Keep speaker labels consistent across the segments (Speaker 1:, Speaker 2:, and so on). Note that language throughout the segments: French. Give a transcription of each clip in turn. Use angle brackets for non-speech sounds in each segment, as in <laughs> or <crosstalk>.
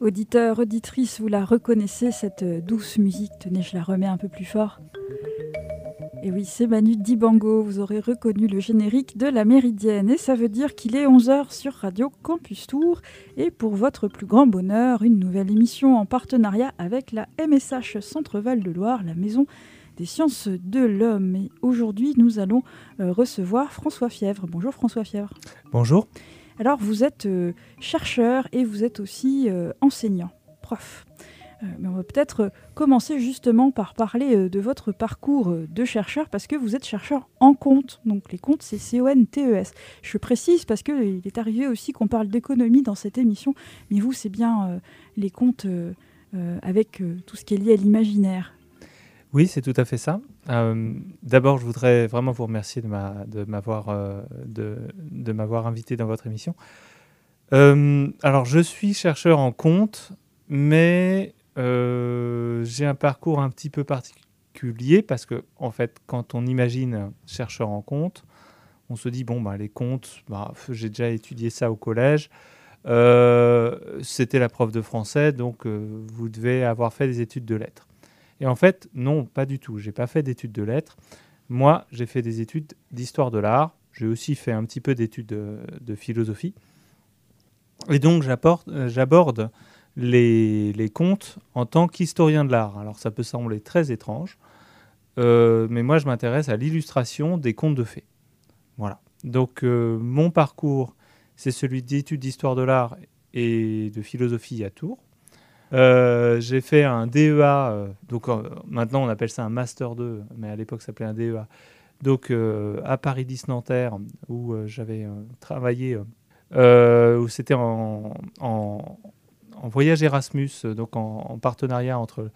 Speaker 1: Auditeur, auditrice, vous la reconnaissez, cette douce musique. Tenez, je la remets un peu plus fort. Et oui, c'est Manu Dibango. Vous aurez reconnu le générique de la Méridienne. Et ça veut dire qu'il est 11h sur Radio Campus Tour. Et pour votre plus grand bonheur, une nouvelle émission en partenariat avec la MSH Centre-Val de Loire, la maison des sciences de l'homme. Et aujourd'hui, nous allons euh, recevoir François Fièvre. Bonjour François Fièvre.
Speaker 2: Bonjour.
Speaker 1: Alors, vous êtes euh, chercheur et vous êtes aussi euh, enseignant, prof. Euh, on va peut-être commencer justement par parler de votre parcours de chercheur parce que vous êtes chercheur en compte. Donc les comptes, c'est C-O-N-T-E-S. Je précise parce qu'il est arrivé aussi qu'on parle d'économie dans cette émission, mais vous, c'est bien les comptes avec tout ce qui est lié à l'imaginaire.
Speaker 2: Oui, c'est tout à fait ça. Euh, d'abord, je voudrais vraiment vous remercier de m'avoir euh, invité dans votre émission. Euh, alors, je suis chercheur en compte, mais j'ai un parcours un petit peu particulier parce que, en fait, quand on imagine chercheur en compte, on se dit bon, bah, les comptes, bah, j'ai déjà étudié ça au collège. C'était la prof de français, donc vous devez avoir fait des études de lettres. Et en fait, non, pas du tout. J'ai pas fait d'études de lettres. Moi, j'ai fait des études d'histoire de l'art. J'ai aussi fait un petit peu d'études de, philosophie. Et donc, euh, j'aborde les, contes en tant qu'historien de l'art. Alors, ça peut sembler très étrange, euh, mais moi, je m'intéresse à l'illustration des contes de fées. Voilà. Donc, euh, mon parcours, c'est celui d'études d'histoire de l'art et de philosophie à Tours. Euh, j'ai fait un DEA, donc maintenant on appelle ça un Master 2, mais à l'époque ça s'appelait un DEA. Donc à Paris 10 Nanterre, où j'avais travaillé, où c'était en, voyage Erasmus, donc en, partenariat entre,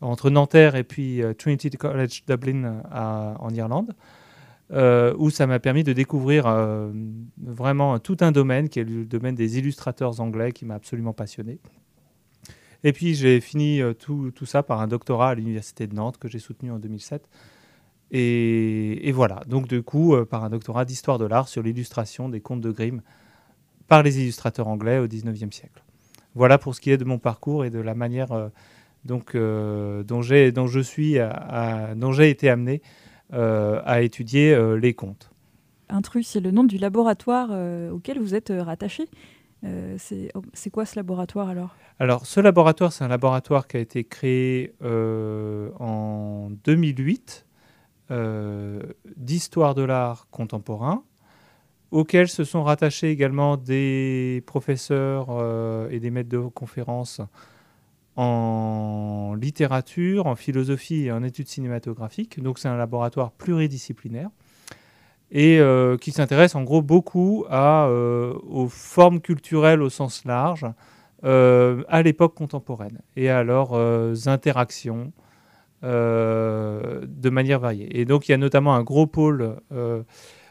Speaker 2: entre Nanterre et puis Trinity College Dublin en Irlande. où ça m'a permis de découvrir vraiment tout un domaine qui est le domaine des illustrateurs anglais qui m'a absolument passionné. Et puis j'ai fini euh, tout, tout, ça par un doctorat à l'Université de Nantes que j'ai soutenu en 2007. Et, voilà, donc du coup, euh, par un doctorat d'histoire de l'art sur l'illustration des contes de Grimm par les illustrateurs anglais au 19e siècle. Voilà pour ce qui est de mon parcours et de la manière euh, donc, dont, dont je suis, à, dont j'ai été amené à étudier les contes.
Speaker 1: Intrus, c'est le nom du laboratoire auquel vous êtes rattaché. Euh, oh, c'est quoi ce laboratoire alors?
Speaker 2: Alors ce laboratoire, c'est un laboratoire qui a été créé euh, en 2008 euh, d'histoire de l'art contemporain, auquel se sont rattachés également des professeurs et des maîtres de conférences en littérature, en philosophie et en études cinématographiques. Donc c'est un laboratoire pluridisciplinaire et euh, qui s'intéresse en gros beaucoup euh, aux formes culturelles au sens large euh, à l'époque contemporaine et à leurs interactions de manière variée. Et donc il y a notamment un gros pôle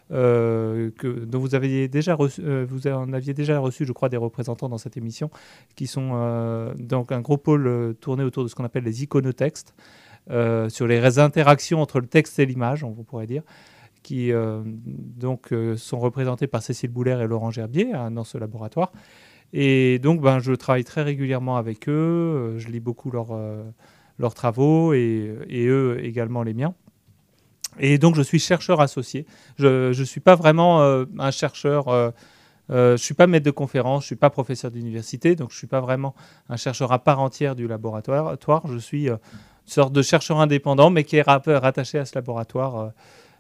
Speaker 2: que, dont vous, aviez déjà reçu, vous en aviez déjà reçu, je crois, des représentants dans cette émission, qui sont donc un gros pôle tourné autour de ce qu'on appelle les iconotextes, sur les interactions entre le texte et l'image, on pourrait dire qui euh, donc, euh, sont représentés par Cécile Bouler et Laurent Gerbier hein, dans ce laboratoire. Et donc, ben, je travaille très régulièrement avec eux, euh, je lis beaucoup leurs, leurs travaux et, eux également les miens. Et donc, je suis chercheur associé. Je ne suis pas vraiment un chercheur. je ne suis pas maître de conférence, je ne suis pas professeur d'université, donc je ne suis pas vraiment un chercheur à part entière du laboratoire. Je suis une sorte de chercheur indépendant, mais qui est rattaché à ce laboratoire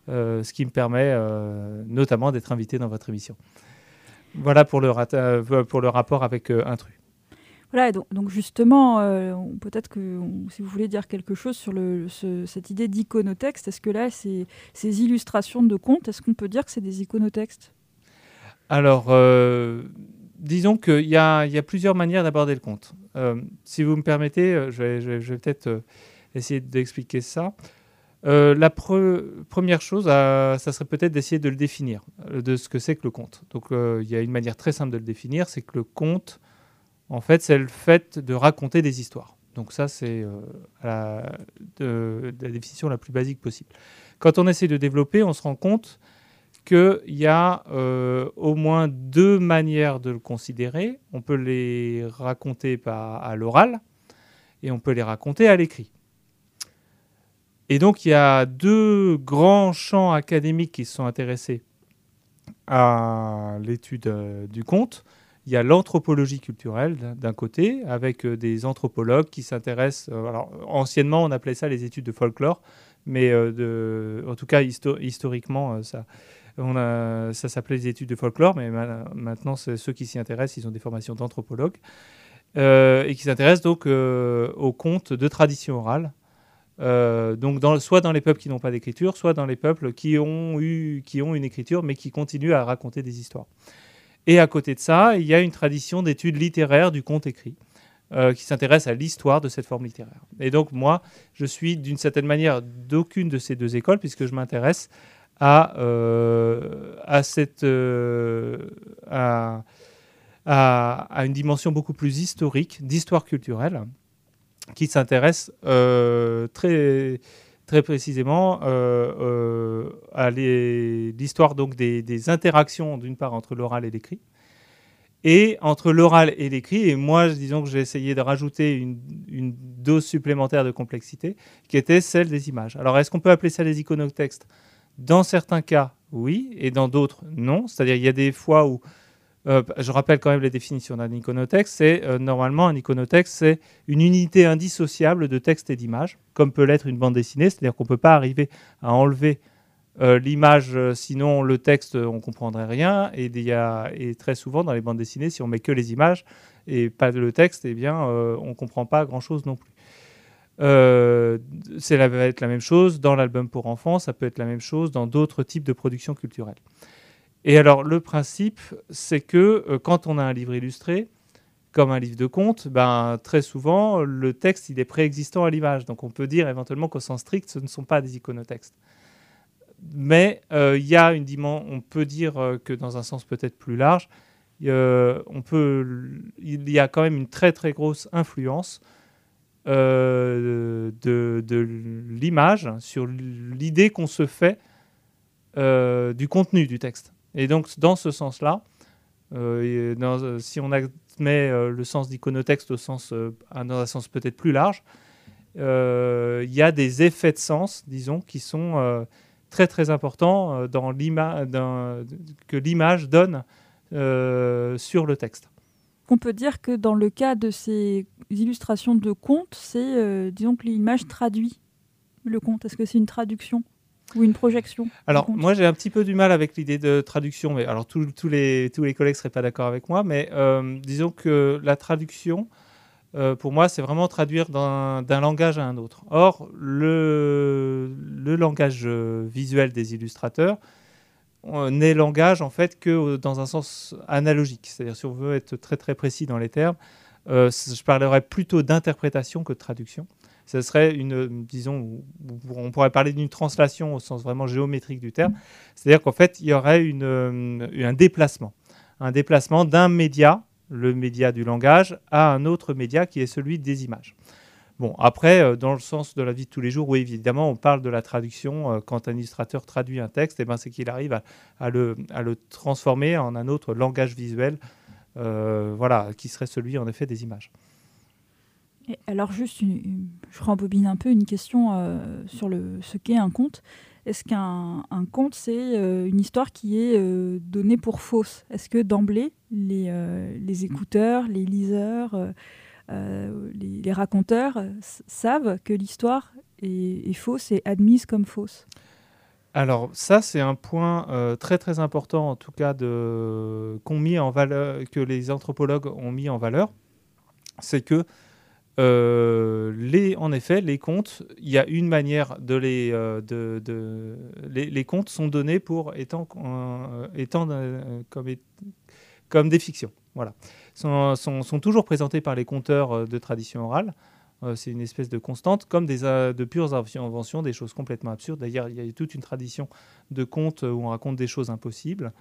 Speaker 2: euh, ce qui me permet euh, notamment d'être invité dans votre émission. Voilà pour le, euh, pour le rapport avec Intrus.
Speaker 1: Voilà, donc, justement, peut-être que si vous voulez dire quelque chose sur le, cette idée d'iconotexte, est-ce que là, ces, illustrations de contes, est-ce qu'on peut dire que c'est des iconotextes?
Speaker 2: Alors, disons qu'il y, a plusieurs manières d'aborder le conte. si vous me permettez, je vais, peut-être essayer d'expliquer ça. euh, la première chose, ça serait peut-être d'essayer de le définir, de ce que c'est que le conte. Donc il y a une manière très simple de le définir, c'est que le conte, en fait, c'est le fait de raconter des histoires. Donc ça, c'est la, la, définition la plus basique possible. Quand on essaie de développer, on se rend compte qu'il y a euh, au moins deux manières de le considérer. On peut les raconter à l'oral et on peut les raconter à l'écrit. Et donc il y a deux grands champs académiques qui se sont intéressés à l'étude euh, du conte. Il y a l'anthropologie culturelle d'un côté, avec euh, des anthropologues qui s'intéressent. alors, anciennement, on appelait ça les études de folklore, mais de, en tout cas, historiquement, ça, s'appelait les études de folklore, mais maintenant, ceux qui s'y intéressent, ils ont des formations d'anthropologues. Euh, et qui s'intéressent donc euh, aux contes de tradition orale. Euh, donc soit dans les peuples qui n'ont pas d'écriture, soit dans les peuples qui ont, qui ont une écriture, mais qui continuent à raconter des histoires. Et à côté de ça, il y a une tradition d'études littéraires du conte écrit. qui s'intéresse à l'histoire de cette forme littéraire. Et donc moi, je suis d'une certaine manière d'aucune de ces deux écoles, puisque je m'intéresse à, euh, à, cette, euh, à, à, une dimension beaucoup plus historique, d'histoire culturelle, qui s'intéresse euh, très, très précisément à l'histoire donc des, interactions d'une part entre l'oral et l'écrit, et entre l'oral et l'écrit. Et moi, disons que j'ai essayé de rajouter une, une, dose supplémentaire de complexité, qui était celle des images. Alors, est-ce qu'on peut appeler ça les iconotextes dans certains cas, oui, et dans d'autres, non. C'est-à-dire il y a des fois où, euh, je rappelle quand même les définitions d'un iconotexte, c'est euh, normalement un iconotexte, c'est une unité indissociable de texte et d'image, comme peut l'être une bande dessinée, c'est-à-dire qu'on ne peut pas arriver à enlever euh, l'image, sinon le texte, on ne comprendrait rien, et très souvent dans les bandes dessinées, si on met que les images et pas le texte, eh bien, on ne comprend pas grand-chose non plus. Euh, ça va être la même chose dans l'album pour enfants, ça peut être la même chose dans d'autres types de productions culturelles. Et alors le principe, c'est que euh, quand on a un livre illustré, comme un livre de contes, ben, très souvent, le texte il est préexistant à l'image. Donc on peut dire éventuellement qu'au sens strict, ce ne sont pas des iconotextes. Mais euh, il y a une dimension, on peut dire que dans un sens peut-être plus large, il y a quand même une très très grosse influence euh, de, l'image, sur l'idée qu'on se fait euh, du contenu du texte. Et donc, dans ce sens-là, euh, si on admet le sens d'iconotexte au sens, dans un sens peut-être plus large, il y a des effets de sens, disons, qui sont très très importants dans que l'image donne sur le texte
Speaker 1: on peut dire que dans le cas de ces illustrations de contes, c'est, euh, disons que l'image traduit le conte. Est-ce que c'est une traduction? Ou une projection
Speaker 2: Alors, moi, j'ai un petit peu du mal avec l'idée de traduction, mais alors tous les, tous les collègues ne seraient pas d'accord avec moi, mais euh, disons que la traduction, euh, pour moi, c'est vraiment traduire d'un langage à un autre. Or, le, le langage visuel des illustrateurs, n'est langage en fait que dans un sens analogique. C'est-à-dire si on veut être très très précis dans les termes, euh, je parlerais plutôt d'interprétation que de traduction. Ce serait une, disons, on pourrait parler d'une translation au sens vraiment géométrique du terme. C'est-à-dire qu'en fait, il y aurait une, euh, un déplacement, un déplacement d'un média, le média du langage, à un autre média qui est celui des images. Bon, après, euh, dans le sens de la vie de tous les jours, oui, évidemment, on parle de la traduction. Euh, quand un illustrateur traduit un texte, eh ben, c'est qu'il arrive à, le, transformer en un autre langage visuel, voilà, qui serait celui, en effet, des images.
Speaker 1: Alors, juste, je rembobine un peu une question sur le, ce qu'est un conte. Est-ce qu'un conte, c'est une histoire qui est donnée pour fausse? Est-ce que d'emblée, les, écouteurs, les liseurs euh, les, raconteurs savent que l'histoire est, fausse et admise comme fausse?
Speaker 2: Alors ça, c'est un point euh, très très important, en tout cas, de, mis en valeur, que les anthropologues ont mis en valeur, c'est que euh, les, en effet, les contes, il y a une manière de les, de, de, les, contes sont donnés pour étant, étant comme, comme des fictions. Voilà sont, sont, toujours présentés par les conteurs euh, de tradition orale. c'est une espèce de constante, comme des, de pures inventions, des choses complètement absurdes. D'ailleurs, il y a toute une tradition de contes où on raconte des choses impossibles.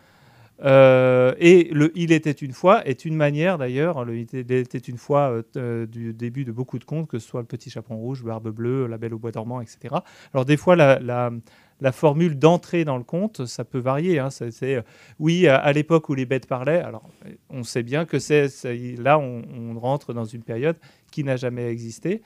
Speaker 2: Euh, et le Il était une fois est une manière d'ailleurs, le Il était une fois euh, euh, du début de beaucoup de contes, que ce soit le Petit Chaperon Rouge, Barbe Bleue, La Belle au Bois dormant, etc. Alors des fois, la, formule d'entrée dans le conte, ça peut varier. Hein. C'est, oui, à, l'époque où les bêtes parlaient, alors on sait bien que c'est, là, on, rentre dans une période qui n'a jamais existé.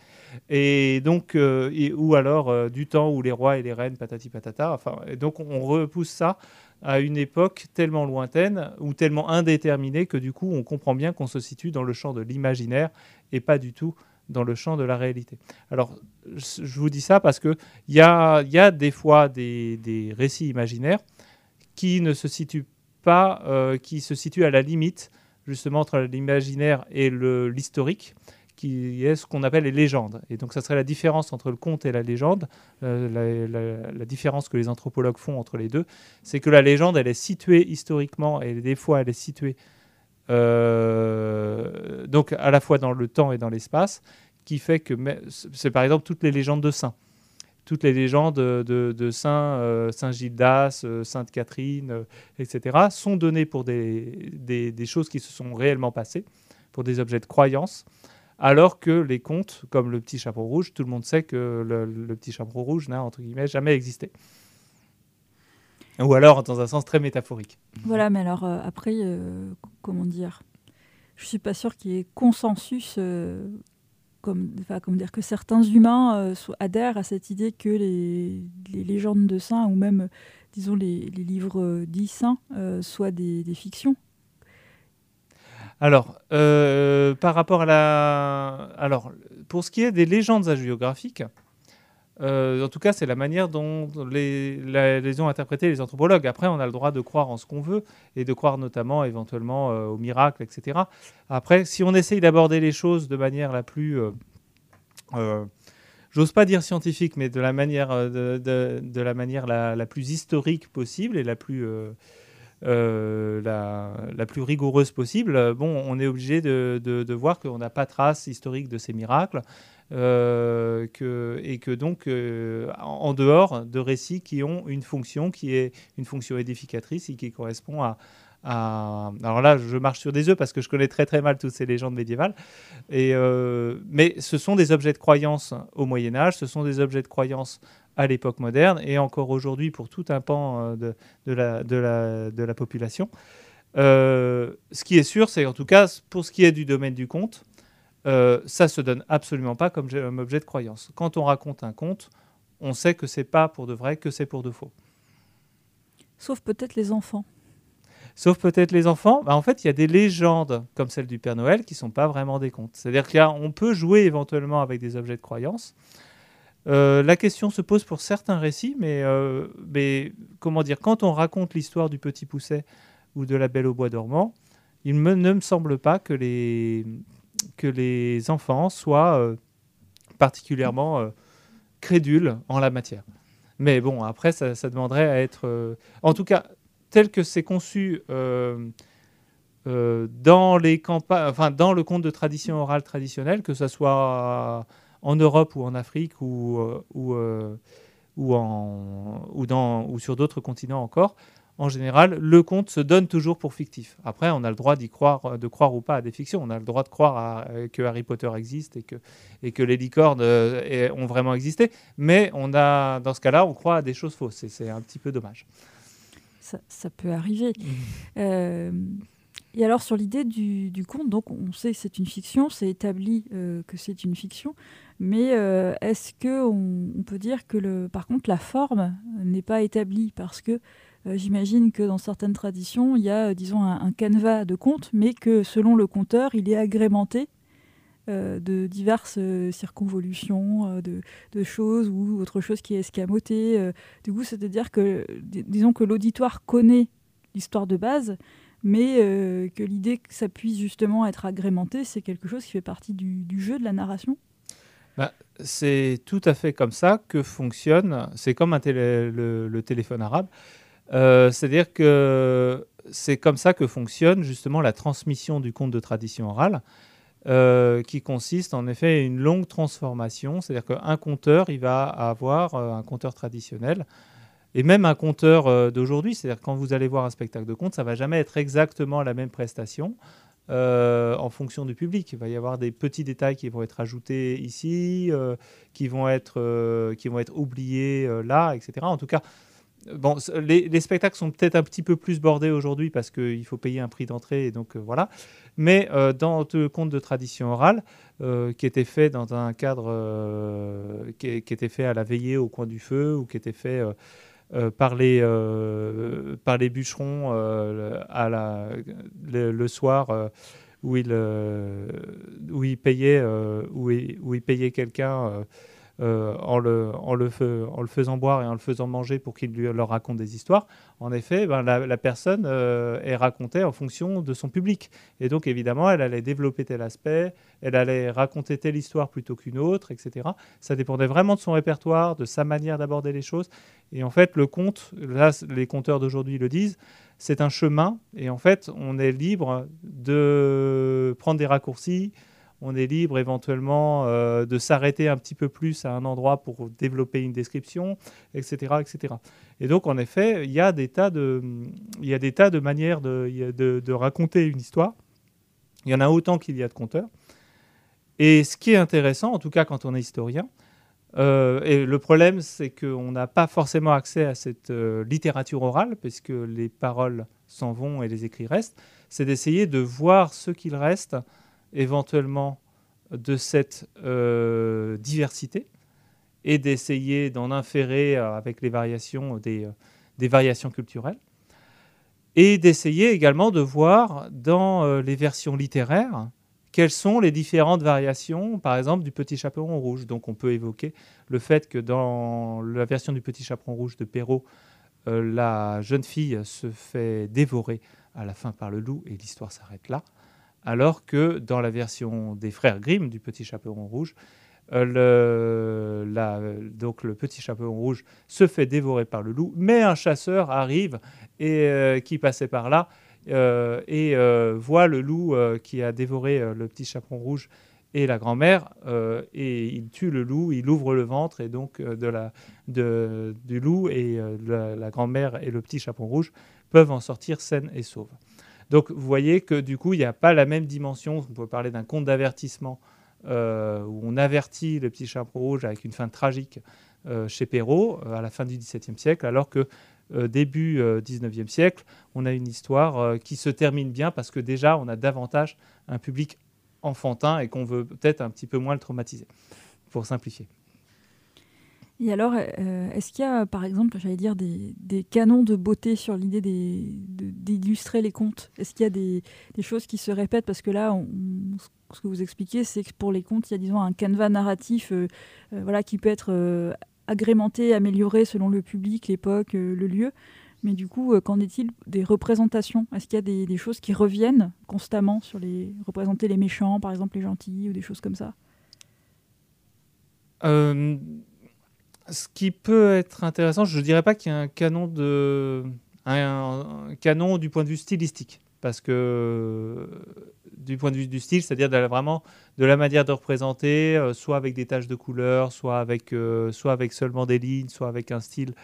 Speaker 2: Et donc, ou alors du temps où les rois et les reines, patati patata. Enfin, donc on repousse ça à une époque tellement lointaine ou tellement indéterminée que du coup on comprend bien qu'on se situe dans le champ de l'imaginaire et pas du tout dans le champ de la réalité. Alors je vous dis ça parce qu'il y a, y a des fois des, récits imaginaires qui ne se situent pas, euh, qui se situent à la limite justement entre l'imaginaire et l'historique qui est ce qu'on appelle les légendes. Et donc ça serait la différence entre le conte et la légende, euh, la, différence que les anthropologues font entre les deux, c'est que la légende, elle est située historiquement et des fois elle est située euh, donc à la fois dans le temps et dans l'espace, qui fait que c'est par exemple toutes les légendes de saints. Toutes les légendes de, saint, euh, Saint Gildas, Sainte Catherine, etc., sont données pour des choses qui se sont réellement passées, pour des objets de croyance alors que les contes, comme le petit chapeau rouge, tout le monde sait que le, petit chapeau rouge n'a, entre guillemets, jamais existé. Ou alors dans un sens très métaphorique.
Speaker 1: Voilà, mais alors euh, après, euh, comment dire? Je suis pas sûr qu'il y ait consensus, euh, comme, dire que certains humains adhèrent à cette idée que les, légendes de saints ou même, disons, les, livres dits saints soient des fictions.
Speaker 2: Alors, euh, par rapport à la. Alors, pour ce qui est des légendes hagiographiques, euh, en tout cas, c'est la manière dont les, ont interprété les anthropologues. Après, on a le droit de croire en ce qu'on veut et de croire notamment éventuellement euh, au miracle, etc. Après, si on essaye d'aborder les choses de manière la plus. J'ose pas dire scientifique, mais de la manière, de, la, manière la, plus historique possible et la plus euh, la, plus rigoureuse possible, bon, on est obligé de, voir qu'on n'a pas trace historique de ces miracles. Euh, et que donc, euh, en dehors de récits qui ont une fonction qui est une fonction édificatrice et qui correspond à, alors là, je marche sur des œufs parce que je connais très très mal toutes ces légendes médiévales. Mais ce sont des objets de croyance au Moyen Âge, ce sont des objets de croyance à l'époque moderne et encore aujourd'hui pour tout un pan euh, de, de, la, de, la, de la, population. Euh, ce qui est sûr, c'est en tout cas pour ce qui est du domaine du conte, euh, ça se donne absolument pas comme objet de croyance. Quand on raconte un conte, on sait que c'est pas pour de vrai, que c'est pour de faux.
Speaker 1: Sauf peut-être les enfants.
Speaker 2: Sauf peut-être les enfants. Bah, en fait, il y a des légendes comme celle du Père Noël qui sont pas vraiment des contes. C'est-à-dire qu'on peut jouer éventuellement avec des objets de croyance. Euh, la question se pose pour certains récits, mais, euh, mais comment dire, quand on raconte l'histoire du petit pousset ou de la belle au bois dormant, il ne me semble pas que les, que les enfants soient euh, particulièrement crédules en la matière. Mais bon, après, ça, demanderait à être... en tout cas, tel que c'est conçu dans, les enfin, dans le conte de tradition orale traditionnelle, que ce soit en Europe ou en Afrique ou, euh, ou, euh, ou, en, ou, dans, ou sur d'autres continents encore, en général, le conte se donne toujours pour fictif. Après, on a le droit d'y croire, de croire ou pas à des fictions. On a le droit de croire que Harry Potter existe et que, et que les licornes euh, ont vraiment existé. Mais on a, dans ce cas-là, on croit à des choses fausses. Et c'est un petit peu dommage.
Speaker 1: Ça, ça peut arriver. Mmh. Et alors sur l'idée du, conte, donc on sait que c'est une fiction, c'est établi euh, que c'est une fiction, mais euh, est-ce que on, peut dire que le, par contre la forme n'est pas établie? Parce que euh, j'imagine que dans certaines traditions il y a disons un, canevas de conte, mais que selon le conteur il est agrémenté de diverses circonvolutions, de, de, choses ou autre chose qui est escamotée. du coup, c'est-à-dire que disons que l'auditoire connaît l'histoire de base, mais euh, que l'idée que ça puisse justement être agrémenté, c'est quelque chose qui fait partie du, jeu de la narration
Speaker 2: bah, C'est tout à fait comme ça que fonctionne, c'est comme le, téléphone arabe, euh, c'est-à-dire que c'est comme ça que fonctionne justement la transmission du conte de tradition orale. qui consiste en effet à une longue transformation. C'est-à-dire qu'un conteur, il va avoir un conteur traditionnel et même un conteur d'aujourd'hui. C'est-à-dire quand vous allez voir un spectacle de conte, ça va jamais être exactement la même prestation. Euh, en fonction du public. Il va y avoir des petits détails qui vont être ajoutés ici, euh, qui, vont être, euh, qui vont être oubliés là, etc. En tout cas, bon, les, spectacles sont peut-être un petit peu plus bordés aujourd'hui parce qu'il faut payer un prix d'entrée, et donc voilà. Mais dans le conte de tradition orale, qui était fait dans un cadre qui, était fait à la veillée au coin du feu, ou qui était fait euh, par, les, euh, par les bûcherons euh, à la, le, soir où ils, où ils payaient, où ils, où ils payaient quelqu'un euh, en, le, faisant boire et en le faisant manger pour qu'il leur raconte des histoires, en effet, ben, la, personne euh, est racontée en fonction de son public. Et donc, évidemment, elle allait développer tel aspect, elle allait raconter telle histoire plutôt qu'une autre, etc. Ça dépendait vraiment de son répertoire, de sa manière d'aborder les choses. Et en fait, le conte, là, les conteurs d'aujourd'hui le disent, c'est un chemin. Et en fait, on est libre de prendre des raccourcis, on est libre éventuellement euh, de s'arrêter un petit peu plus à un endroit pour développer une description, etc. etc. Et donc, en effet, il y a des tas de, y a des tas de manières de, de, raconter une histoire. Il y en a autant qu'il y a de conteurs. Et ce qui est intéressant, en tout cas quand on est historien, euh, et le problème, c'est qu'on n'a pas forcément accès à cette euh, littérature orale, puisque les paroles s'en vont et les écrits restent, c'est d'essayer de voir ce qu'il reste éventuellement de cette euh, diversité et d'essayer d'en inférer euh, avec les variations des, euh, des variations culturelles et d'essayer également de voir dans les versions littéraires quelles sont les différentes variations, par exemple, du Petit Chaperon Rouge. Donc on peut évoquer le fait que dans la version du Petit Chaperon Rouge de Perrault, la jeune fille se fait dévorer à la fin par le loup et l'histoire s'arrête là alors que dans la version des frères Grimm du Petit Chaperon Rouge, euh, le, donc le Petit Chaperon Rouge se fait dévorer par le loup, mais un chasseur arrive et euh, qui passait par là euh, et voit le loup qui a dévoré le Petit Chaperon Rouge et la grand-mère, et il tue le loup, il ouvre le ventre, et donc de la, du loup et la, la grand-mère et le petit chaperon rouge peuvent en sortir saines et sauves. Donc vous voyez que du coup, il n'y a pas la même dimension. On peut parler d'un conte d'avertissement euh, où on avertit le petit chaperon rouge avec une fin tragique euh, chez Perrault euh, à la fin du XVIIe siècle, alors que début XIXe siècle, on a une histoire qui se termine bien parce que déjà, on a davantage un public enfantin et qu'on veut peut-être un petit peu moins le traumatiser, pour simplifier.
Speaker 1: Et alors, euh, est-ce qu'il y a, par exemple, j'allais dire, des, canons de beauté sur l'idée d'illustrer les contes? Est-ce qu'il y a des, choses qui se répètent? Parce que là, ce que vous expliquez, c'est que pour les contes, il y a, disons, un canevas narratif euh, euh, voilà, qui peut être agrémenté, amélioré selon le public, l'époque, le lieu. Mais du coup, qu'en est-il des représentations? Est-ce qu'il y a des, choses qui reviennent constamment sur les représenter les méchants, par exemple les gentils, ou des choses comme ça?
Speaker 2: Ce qui peut être intéressant, je ne dirais pas qu'il y a un canon, de, canon du point de vue stylistique, parce que du point de vue du style, c'est-à-dire vraiment de la manière de représenter, euh, soit avec des taches de couleur, soit avec, euh, soit avec seulement des lignes, soit avec un style.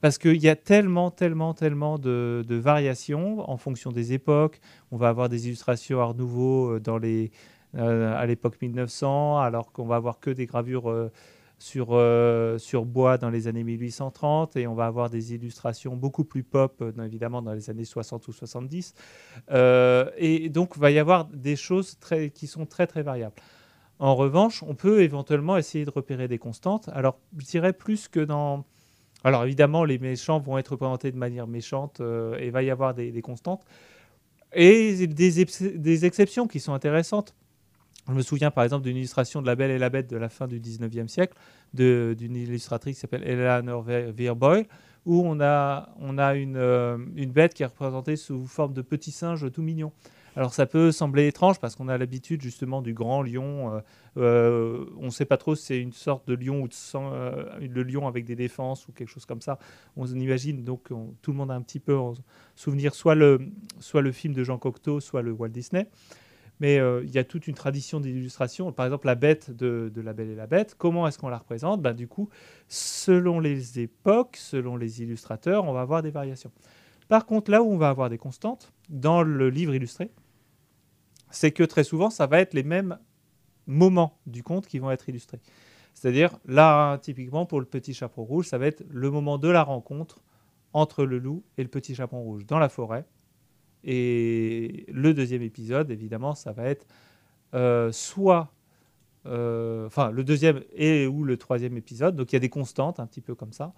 Speaker 2: parce qu'il y a tellement, tellement, tellement de, variations en fonction des époques. On va avoir des illustrations Art Nouveau euh, à l'époque 1900, alors qu'on va avoir que des gravures sur, euh, sur bois dans les années 1830 et on va avoir des illustrations beaucoup plus pop, euh, évidemment, dans les années 60 ou 70. Euh, et donc, il va y avoir des choses qui sont très, très variables. En revanche, on peut éventuellement essayer de repérer des constantes. Alors, je dirais plus que dans... Alors, évidemment, les méchants vont être représentés de manière méchante et il va y avoir des, constantes. Et des exceptions qui sont intéressantes. Je me souviens par exemple d'une illustration de La Belle et la Bête de la fin du 19e siècle, d'une illustratrice qui s'appelle Eleanor Veerboy, où on a, on euh, une, bête qui est représentée sous forme de petit singe tout mignon. Alors ça peut sembler étrange parce qu'on a l'habitude justement du grand lion. Euh, euh, on ne sait pas trop si c'est une sorte de lion ou de le lion avec des défenses ou quelque chose comme ça. On imagine donc tout le monde a un petit peu en souvenir soit le film de Jean Cocteau, soit le Walt Disney. Mais euh, il y a toute une tradition d'illustration. Par exemple, la bête de, La Belle et la Bête, comment est-ce qu'on la représente? Ben, Du coup, selon les époques, selon les illustrateurs, on va avoir des variations. Par contre, là où on va avoir des constantes, dans le livre illustré, c'est que très souvent, ça va être les mêmes moments du conte qui vont être illustrés. C'est-à-dire, là, typiquement, pour le petit chaperon rouge, ça va être le moment de la rencontre entre le loup et le petit chaperon rouge dans la forêt. Et le deuxième épisode, évidemment, ça va être euh, soit, euh, enfin, le deuxième et ou le troisième épisode. Donc il y a des constantes, un petit peu comme ça.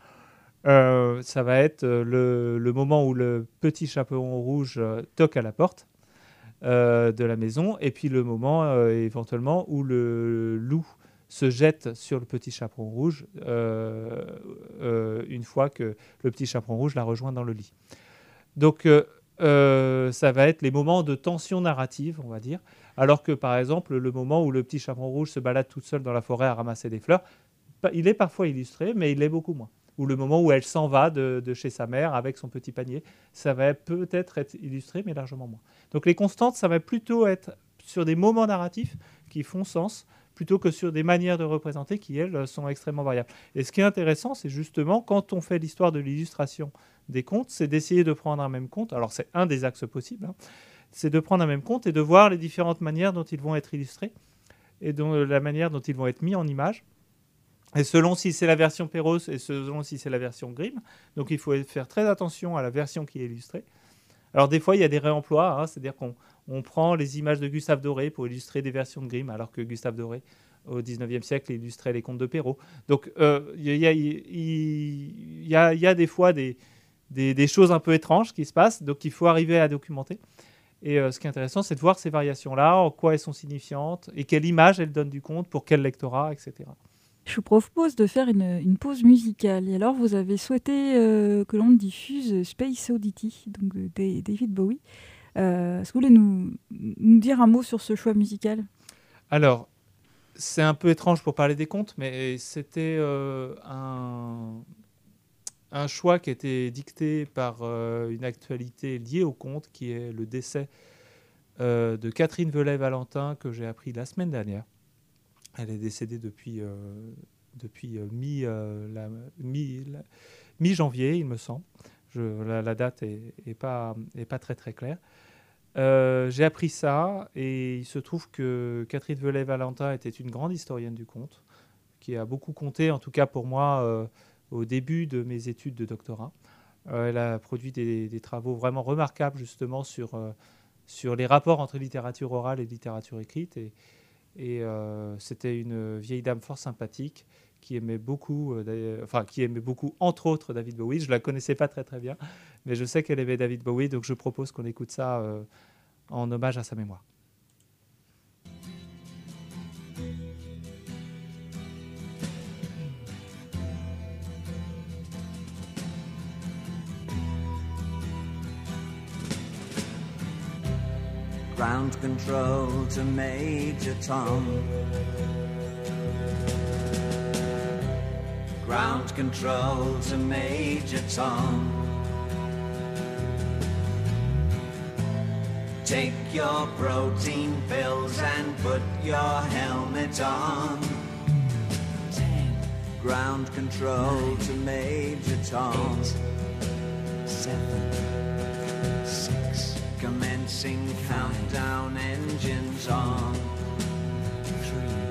Speaker 2: Euh, ça va être le, moment où le petit chaperon rouge toque à la porte de la maison, et puis le moment éventuellement où le loup se jette sur le petit chaperon rouge une fois que le petit chaperon rouge l'a rejoint dans le lit. Donc euh, ça va être les moments de tension narrative, on va dire. Alors que par exemple, le moment où le petit chaperon rouge se balade toute seule dans la forêt à ramasser des fleurs, il est parfois illustré, mais il l'est beaucoup moins. Ou le moment où elle s'en va de, chez sa mère avec son petit panier, ça va peut-être être illustré, mais largement moins. Donc les constantes, ça va plutôt être sur des moments narratifs qui font sens, plutôt que sur des manières de représenter qui, elles, sont extrêmement variables. Et ce qui est intéressant, c'est justement quand on fait l'histoire de l'illustration des comptes, c'est d'essayer de prendre un même compte. Alors c'est un des axes possibles. Hein. c'est de prendre un même compte et de voir les différentes manières dont ils vont être illustrés et dont, la manière dont ils vont être mis en image. Et selon si c'est la version Perros et selon si c'est la version Grimm. Donc il faut faire très attention à la version qui est illustrée. Alors des fois, il y a des réemplois, hein. c'est-à-dire qu'on prend les images de Gustave Doré pour illustrer des versions de Grimm, alors que Gustave Doré, au XIXe siècle, illustrait les contes de Perrault. Donc il y, a des fois des, choses un peu étranges qui se passent, donc il faut arriver à documenter. Et euh, ce qui est intéressant, c'est de voir ces variations-là, en quoi elles sont signifiantes, et quelle image elles donnent du compte, pour quel lectorat, etc.
Speaker 1: Je vous propose de faire une, pause musicale. Et alors, vous avez souhaité euh, que l'on diffuse Space Oddity, donc David Bowie. Euh, est-ce que vous voulez nous, dire un mot sur ce choix musical?
Speaker 2: Alors, c'est un peu étrange pour parler des contes, mais c'était un, un choix qui été dicté par euh, une actualité liée au conte, qui est le décès euh, de Catherine Velay-Valentin, que j'ai appris la semaine dernière. Elle est décédée depuis, euh, depuis mi, mi, janvier, il me semble. La, date n'est est pas, très claire. J'ai appris ça et il se trouve que Catherine Velay-Valentin était une grande historienne du conte, qui a beaucoup compté, en tout cas pour moi, au début de mes études de doctorat. Euh, elle a produit des, travaux vraiment remarquables justement sur, euh, sur les rapports entre littérature orale et littérature écrite. Et, euh, c'était une vieille dame fort sympathique qui aimait beaucoup, enfin qui aimait beaucoup entre autres David Bowie. Je la connaissais pas très très bien, mais je sais qu'elle aimait David Bowie, donc je propose qu'on écoute ça en hommage à sa mémoire. Ground control to Major Tom. Ground control to Major Tom. Take your protein pills and put your helmet on. Ten. Ground control Nine. to Major Tom. Eight. Seven. Six. Commencing countdown engines on. Three,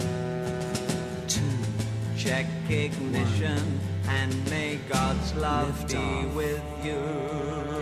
Speaker 2: two, check ignition, one. and may God's love be off. with you.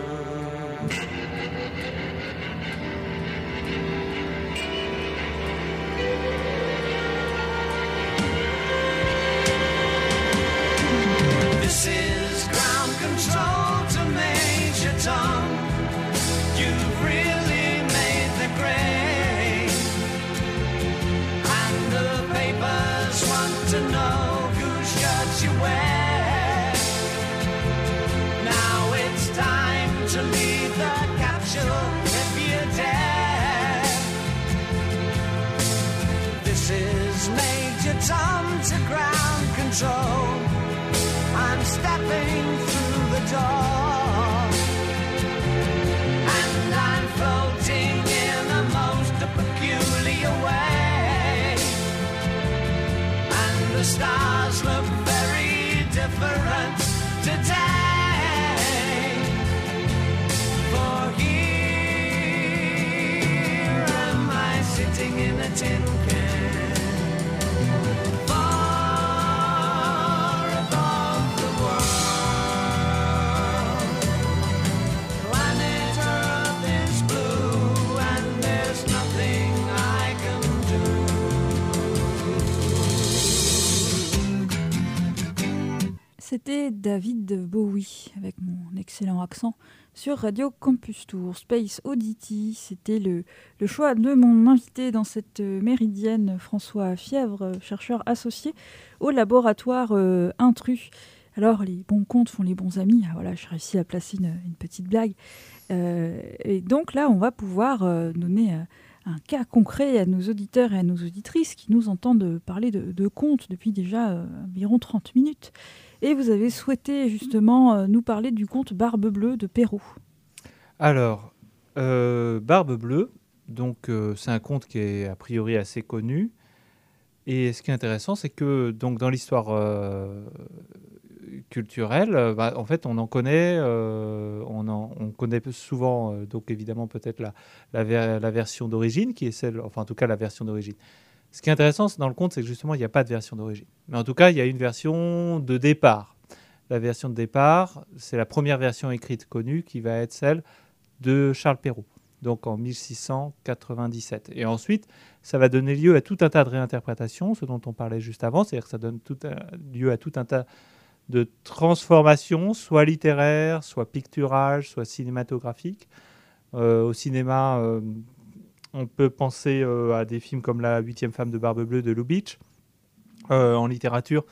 Speaker 2: control. I'm stepping through the door. And I'm floating in the most
Speaker 1: peculiar way. And the stars look very different today. David Bowie, avec mon excellent accent, sur Radio Campus Tour. Space Oddity, c'était le, le, choix de mon invité dans cette méridienne, François Fièvre, chercheur associé au laboratoire euh, Intrus. Alors, les bons comptes font les bons amis. Ah, voilà, je réussi à placer une, petite blague. Euh, et donc là, on va pouvoir euh, donner euh, un cas concret à nos auditeurs et à nos auditrices qui nous entendent parler de, de contes depuis déjà environ 30 minutes. Et vous avez souhaité justement nous parler du conte Barbe Bleue de Perrault.
Speaker 2: Alors, Barbe Bleue, donc c'est un conte qui est a priori assez connu. Et ce qui est intéressant, c'est que donc dans l'histoire culturelle, euh, bah, en fait, on en connaît, euh, on, connaît souvent, euh, donc évidemment peut-être la version d'origine, qui est celle, enfin en tout cas la version d'origine. Ce qui est intéressant dans le conte, c'est que justement, il n'y a pas de version d'origine. Mais en tout cas, il y a une version de départ. La version de départ, c'est la première version écrite connue qui va être celle de Charles Perrault, donc en 1697. Et ensuite, ça va donner lieu à tout un tas de réinterprétations, ce dont on parlait juste avant, c'est-à-dire que ça donne lieu à tout un tas de transformation, soit littéraire, soit pictural, soit cinématographique. Euh, au cinéma, euh, on peut penser euh, à des films comme La huitième femme de Barbe Bleue de Lubitsch. en littérature,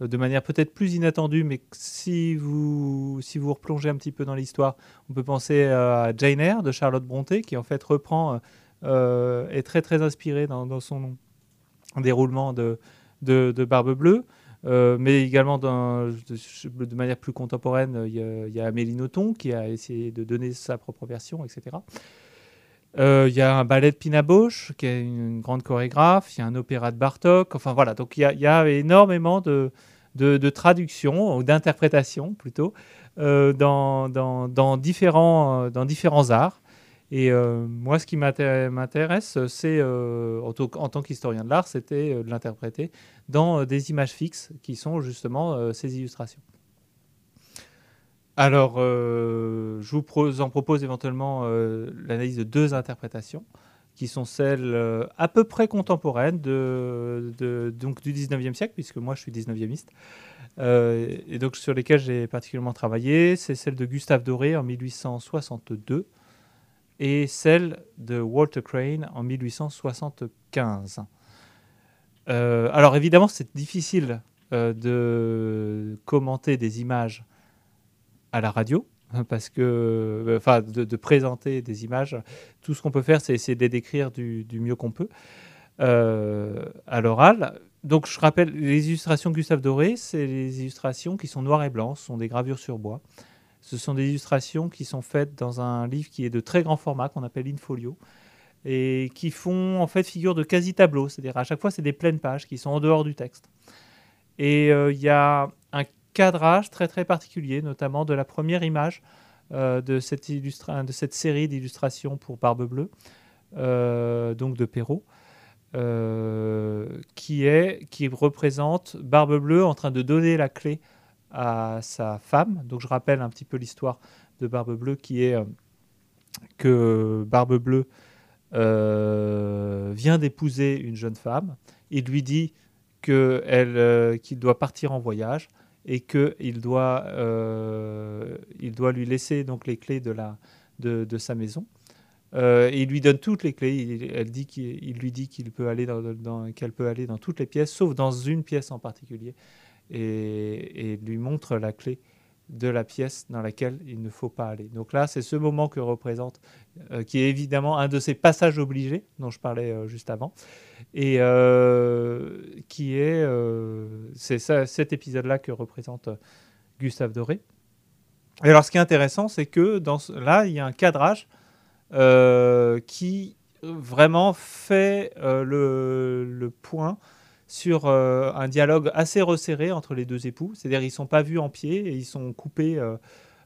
Speaker 2: de manière peut-être plus inattendue, mais si vous, si replongez un petit peu dans l'histoire, on peut penser à Jane Eyre de Charlotte Brontë, qui en fait reprend, est très très inspiré dans, son déroulement de, Barbe Bleue. Euh, mais également de, manière plus contemporaine, il y, a, Amélie qui a essayé de donner sa propre version, etc. Euh, il y a un ballet de Pina Bausch, qui est une, grande chorégraphe. Il y a un opéra de Bartok. Enfin voilà, donc il y a, énormément de, traductions, ou d'interprétations plutôt, euh, dans, dans, différents, arts. Et euh, moi, ce qui m'intéresse, c'est, euh, en, tant qu'historien de l'art, c'était euh, de l'interpréter dans des images fixes qui sont justement ces illustrations. Alors, je vous en propose éventuellement l'analyse de deux interprétations qui sont celles à peu près contemporaines donc du 19e siècle, puisque moi je suis 19e et donc sur lesquelles j'ai particulièrement travaillé. C'est celle de Gustave Doré en 1862 et celle de Walter Crane en 1875. Euh, alors évidemment, c'est difficile euh, de commenter des images à la radio, parce que, euh, enfin, de, présenter des images. Tout ce qu'on peut faire, c'est essayer de les décrire du, mieux qu'on peut à l'oral. Donc je rappelle, les illustrations Gustave Doré, c'est les illustrations qui sont noires et blancs, ce sont des gravures sur bois. Ce sont des illustrations qui sont faites dans un livre qui est de très grand format, qu'on appelle Infolio, et qui font en fait figure de quasi-tableau. C'est-à-dire à chaque fois, c'est des pleines pages qui sont en dehors du texte. Et euh, il y a cadrage très très particulier, notamment de la première image euh, de, cette série d'illustrations pour Barbe Bleue, euh, donc de Perrault. qui, est, qui représente Barbe Bleue en train de donner la clé à sa femme. Donc je rappelle un petit peu l'histoire de Barbe Bleue qui est euh, que Barbe Bleue euh, vient d'épouser une jeune femme. Il lui dit euh, qu'il doit partir en voyage et qu'il doit, il doit lui laisser donc les clés de, la, de, de sa maison. et il lui donne toutes les clés. Il, elle dit qu'il, lui dit qu'il peut aller dans, qu'elle peut aller dans toutes les pièces, sauf dans une pièce en particulier et, lui montre la clé de la pièce dans laquelle il ne faut pas aller. Donc là, c'est ce moment que représente, euh, qui est évidemment un de ces passages obligés dont je parlais euh, juste avant, et euh, qui est, c'est cet épisode-là que représente Gustave Doré. Et alors, ce qui est intéressant, c'est que dans là, il y a un cadrage qui vraiment fait le, le, point sur euh, un dialogue assez resserré entre les deux époux. C'est-à-dire ils ne sont pas vus en pied et ils sont coupés euh,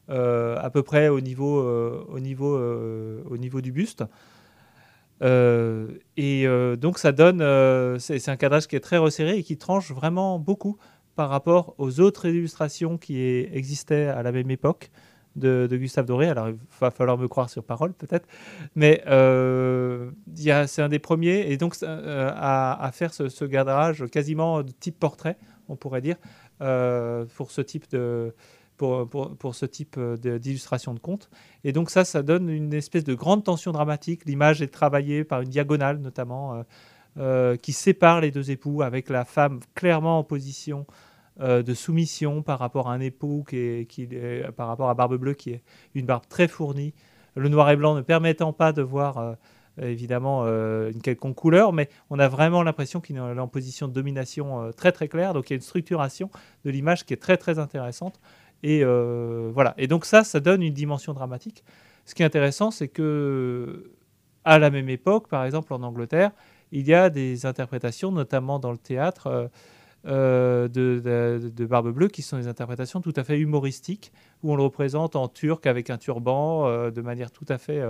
Speaker 2: euh, à peu près au niveau, au niveau, au niveau du buste. et donc ça donne, c'est un cadrage qui est très resserré et qui tranche vraiment beaucoup par rapport aux autres illustrations qui existaient à la même époque de, Gustave Doré. Alors, il va falloir me croire sur parole, peut-être. Mais euh, c'est un des premiers, et donc euh, à, faire ce, ce, quasiment de type portrait, on pourrait dire, pour ce type de pour, pour, ce type d'illustration de, conte. Et donc ça, ça donne une espèce de grande tension dramatique. L'image est travaillée par une diagonale notamment qui sépare les deux époux avec la femme clairement en position de soumission par rapport à un époux qui est, qui est, par rapport à Barbe Bleue qui est une barbe très fournie le noir et blanc ne permettant pas de voir euh, évidemment euh, une quelconque couleur, mais on a vraiment l'impression qu'il est en position de domination euh, très très claire. Donc il y a une structuration de l'image qui est très très intéressante. Et voilà. Et donc ça, ça donne une dimension dramatique. Ce qui est intéressant, c'est que à la même époque, par exemple en Angleterre, il y a des interprétations, notamment dans le théâtre, euh, de, Barbe Bleue, qui sont des interprétations tout à fait humoristiques, où on le représente en turc avec un turban, euh, de manière tout à fait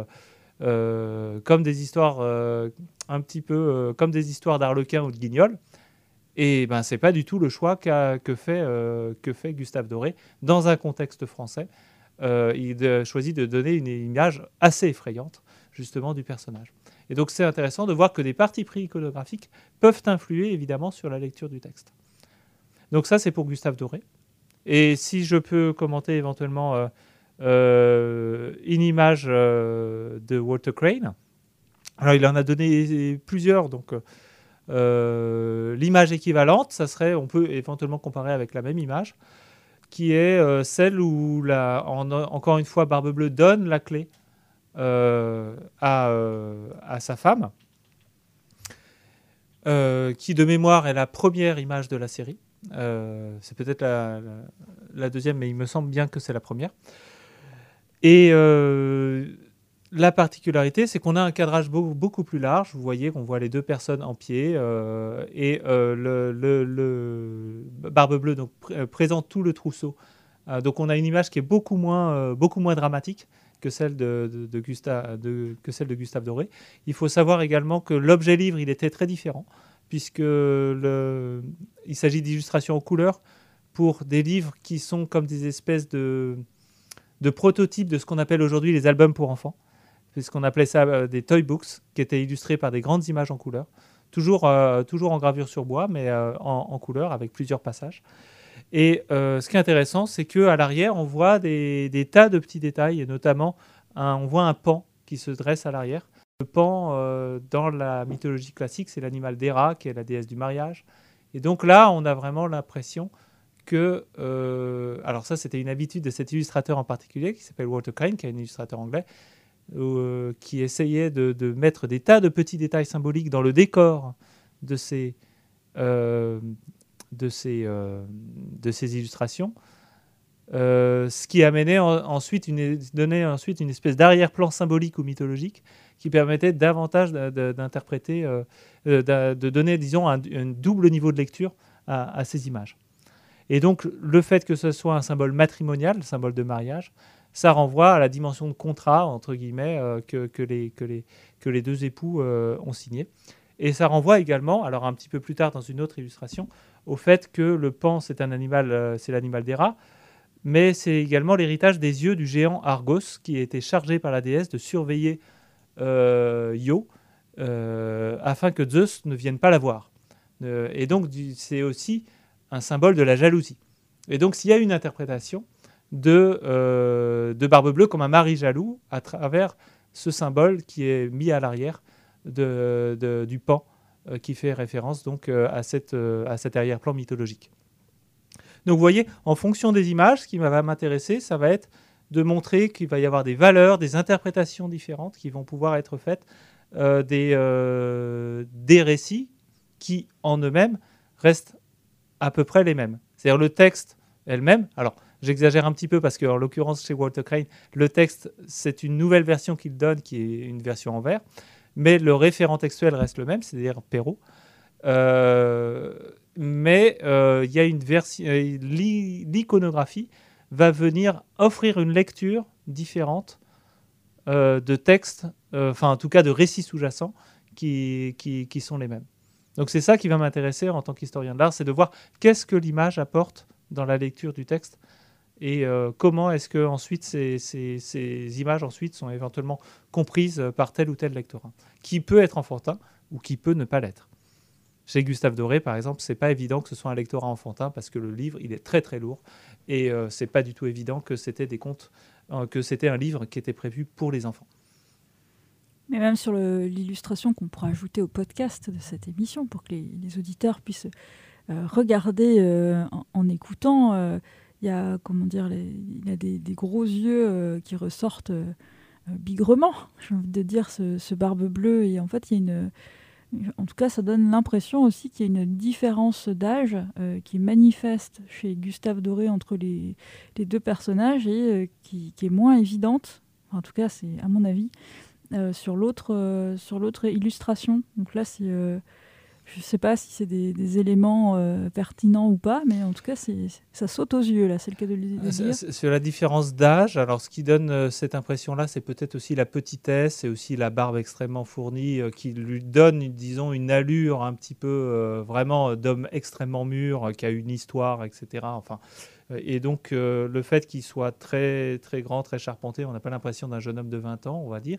Speaker 2: euh, comme des histoires un petit peu comme des histoires d'Arlequin ou de Guignol. Et ben c'est pas du tout le choix que, fait, que fait Gustave Doré dans un contexte français. il choisit de donner une image assez effrayante justement du personnage. Et donc c'est intéressant de voir que des parties pris iconographiques peuvent influer évidemment sur la lecture du texte. Donc ça, c'est pour Gustave Doré. Et si je peux commenter éventuellement euh, euh, une image euh, de Walter Crane. Alors il en a donné plusieurs, donc l'image équivalente, ça serait, on peut éventuellement comparer avec la même image, qui est celle où, la, encore une fois, Barbe Bleue donne la clé à, à, sa femme, qui de mémoire est la première image de la série. Euh, c'est peut-être la, deuxième, mais il me semble bien que c'est la première. Et euh, la particularité, c'est qu'on a un cadrage beaucoup plus large. Vous voyez qu'on voit les deux personnes en pied euh, et le, Barbe Bleue présente tout le trousseau. donc on a une image qui est beaucoup moins, beaucoup moins dramatique que celle de, Gustave, que celle de Gustave Doré. Il faut savoir également que l'objet livre, il était très différent puisque il s'agit d'illustrations en couleur pour des livres qui sont comme des espèces de, prototypes de ce qu'on appelle aujourd'hui les albums pour enfants, puisqu'on appelait ça euh, des toy books, qui étaient illustrés par des grandes images en couleur, toujours, euh, toujours en gravure sur bois, mais euh, en, couleur, avec plusieurs passages. Et ce qui est intéressant, c'est qu'à l'arrière, on voit des, des, tas de petits détails, et notamment, on voit un pan qui se dresse à l'arrière, le pan, euh, dans la mythologie classique, c'est l'animal d'Héra, qui est la déesse du mariage. Et donc là, on a vraiment l'impression que... Euh, alors ça, c'était une habitude de cet illustrateur en particulier, qui s'appelle Walter Crane, qui est un illustrateur anglais, euh, qui essayait de, mettre des tas de petits détails symboliques dans le décor de ces, illustrations. ce qui amenait ensuite une, donnait ensuite une espèce d'arrière-plan symbolique ou mythologique qui permettait davantage d'interpréter, euh, euh, de donner, disons, un, double niveau de lecture à, ces images. Et donc, le fait que ce soit un symbole matrimonial, le symbole de mariage, ça renvoie à la dimension de contrat, entre guillemets, euh, que, les, deux époux ont signé. Et ça renvoie également, alors un petit peu plus tard dans une autre illustration, au fait que le pan, c'est un animal, c'est l'animal des rats, mais c'est également l'héritage des yeux du géant Argos, qui été chargé par la déesse de surveiller euh, Io, euh, afin que Zeus ne vienne pas la voir. Euh, et donc, c'est aussi un symbole de la jalousie. Et donc, s'il y a une interprétation de, de Barbe Bleue comme un mari jaloux à travers ce symbole qui est mis à l'arrière de, du pan, qui fait référence donc à, cette, à cet arrière-plan mythologique. Donc vous voyez, en fonction des images, ce qui va m'intéresser, ça va être de montrer qu'il va y avoir des valeurs, des interprétations différentes qui vont pouvoir être faites, euh, des, euh, des récits qui, en eux-mêmes, restent à peu près les mêmes. C'est-à-dire le texte elle-même. Alors, j'exagère un petit peu parce qu'en l'occurrence, chez Walter Crane, le texte, c'est une nouvelle version qu'il donne, qui est une version en vers, mais le référent textuel reste le même, c'est-à-dire Perrault. Euh, mais il y a une version, l'iconographie va venir offrir une lecture différente euh, de textes, euh, enfin en tout cas de récits sous-jacents qui, sont les mêmes. Donc c'est ça qui va m'intéresser en tant qu'historien de l'art, c'est de voir qu'est-ce que l'image apporte dans la lecture du texte et euh, comment est-ce que ensuite ces, images ensuite sont éventuellement comprises par tel ou tel lectorat, qui peut être enfantin ou qui peut ne pas l'être. Chez Gustave Doré, par exemple, c'est pas évident que ce soit un lectorat enfantin parce que le livre, il est très très lourd et euh, c'est pas du tout évident que c'était des contes, euh, que c'était un livre qui était prévu pour les enfants.
Speaker 1: Mais même sur l'illustration qu'on pourra ajouter au podcast de cette émission pour que les, auditeurs puissent euh, regarder en, écoutant, il y a comment dire, il y a des, gros yeux qui ressortent bigrement, j'ai envie de dire, ce, ce, barbe bleue et en fait il y a une en tout cas, ça donne l'impression aussi qu'il y a une différence d'âge euh, qui est manifeste chez Gustave Doré entre les, deux personnages et euh, qui, est moins évidente, en tout cas c'est à mon avis, euh, sur l'autre illustration. Donc là, c'est je ne sais pas si c'est des, éléments euh, pertinents ou pas, mais en tout cas, ça saute aux yeux, là, c'est le cas de le dire.
Speaker 2: Sur la différence d'âge, alors ce qui donne euh, cette impression-là, c'est peut-être aussi la petitesse et aussi la barbe extrêmement fournie euh, qui lui donne, disons, une allure un petit peu vraiment d'homme extrêmement mûr, qui a une histoire, etc. Enfin, et donc, euh, le fait qu'il soit très, très grand, très charpenté, on n'a pas l'impression d'un jeune homme de 20 ans, on va dire,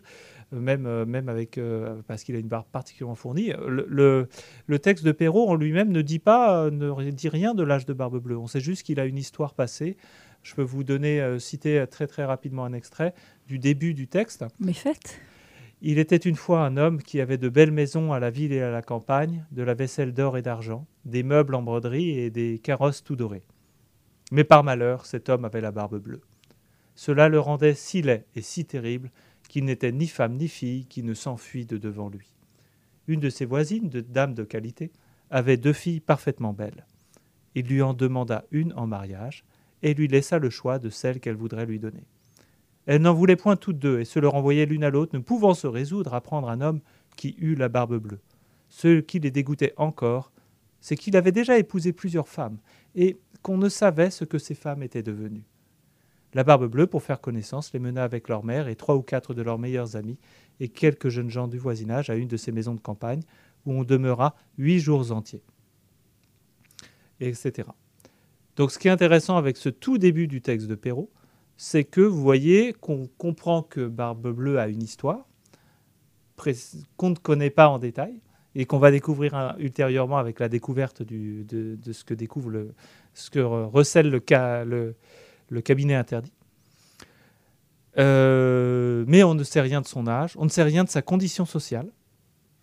Speaker 2: euh, même, euh, même avec, parce qu'il a une barbe particulièrement fournie. Le, le, texte de Perrault en lui-même ne dit pas, ne dit rien de l'âge de Barbe Bleue. On sait juste qu'il a une histoire passée. Je peux vous donner, citer très très rapidement un extrait du début du texte.
Speaker 1: Mais faites.
Speaker 2: Il était une fois un homme qui avait de belles maisons à la ville et à la campagne, de la vaisselle d'or et d'argent, des meubles en broderie et des carrosses tout dorés. Mais par malheur, cet homme avait la barbe bleue. Cela le rendait si laid et si terrible qu'il n'était ni femme ni fille qui ne s'enfuit de devant lui. Une de ses voisines, de dame de qualité, avait deux filles parfaitement belles. Il lui en demanda une en mariage et lui laissa le choix de celle qu'elle voudrait lui donner. Elle n'en voulait point toutes deux et se le renvoyait l'une à l'autre, ne pouvant se résoudre à prendre un homme qui eut la barbe bleue. Ce qui les dégoûtait encore, c'est qu'il avait déjà épousé plusieurs femmes, et qu'on ne savait ce que ces femmes étaient devenues. La Barbe Bleue, pour faire connaissance, les mena avec leur mère et trois ou quatre de leurs meilleurs amis et quelques jeunes gens du voisinage à une de ces maisons de campagne où on demeura huit jours entiers, etc. Donc ce qui est intéressant avec ce tout début du texte de Perrault, c'est que vous voyez qu'on comprend que Barbe Bleue a une histoire qu'on ne connaît pas en détail, et qu'on va découvrir ultérieurement avec la découverte de, ce que recèle le, cabinet interdit. Euh, mais on ne sait rien de son âge, on ne sait rien de sa condition sociale.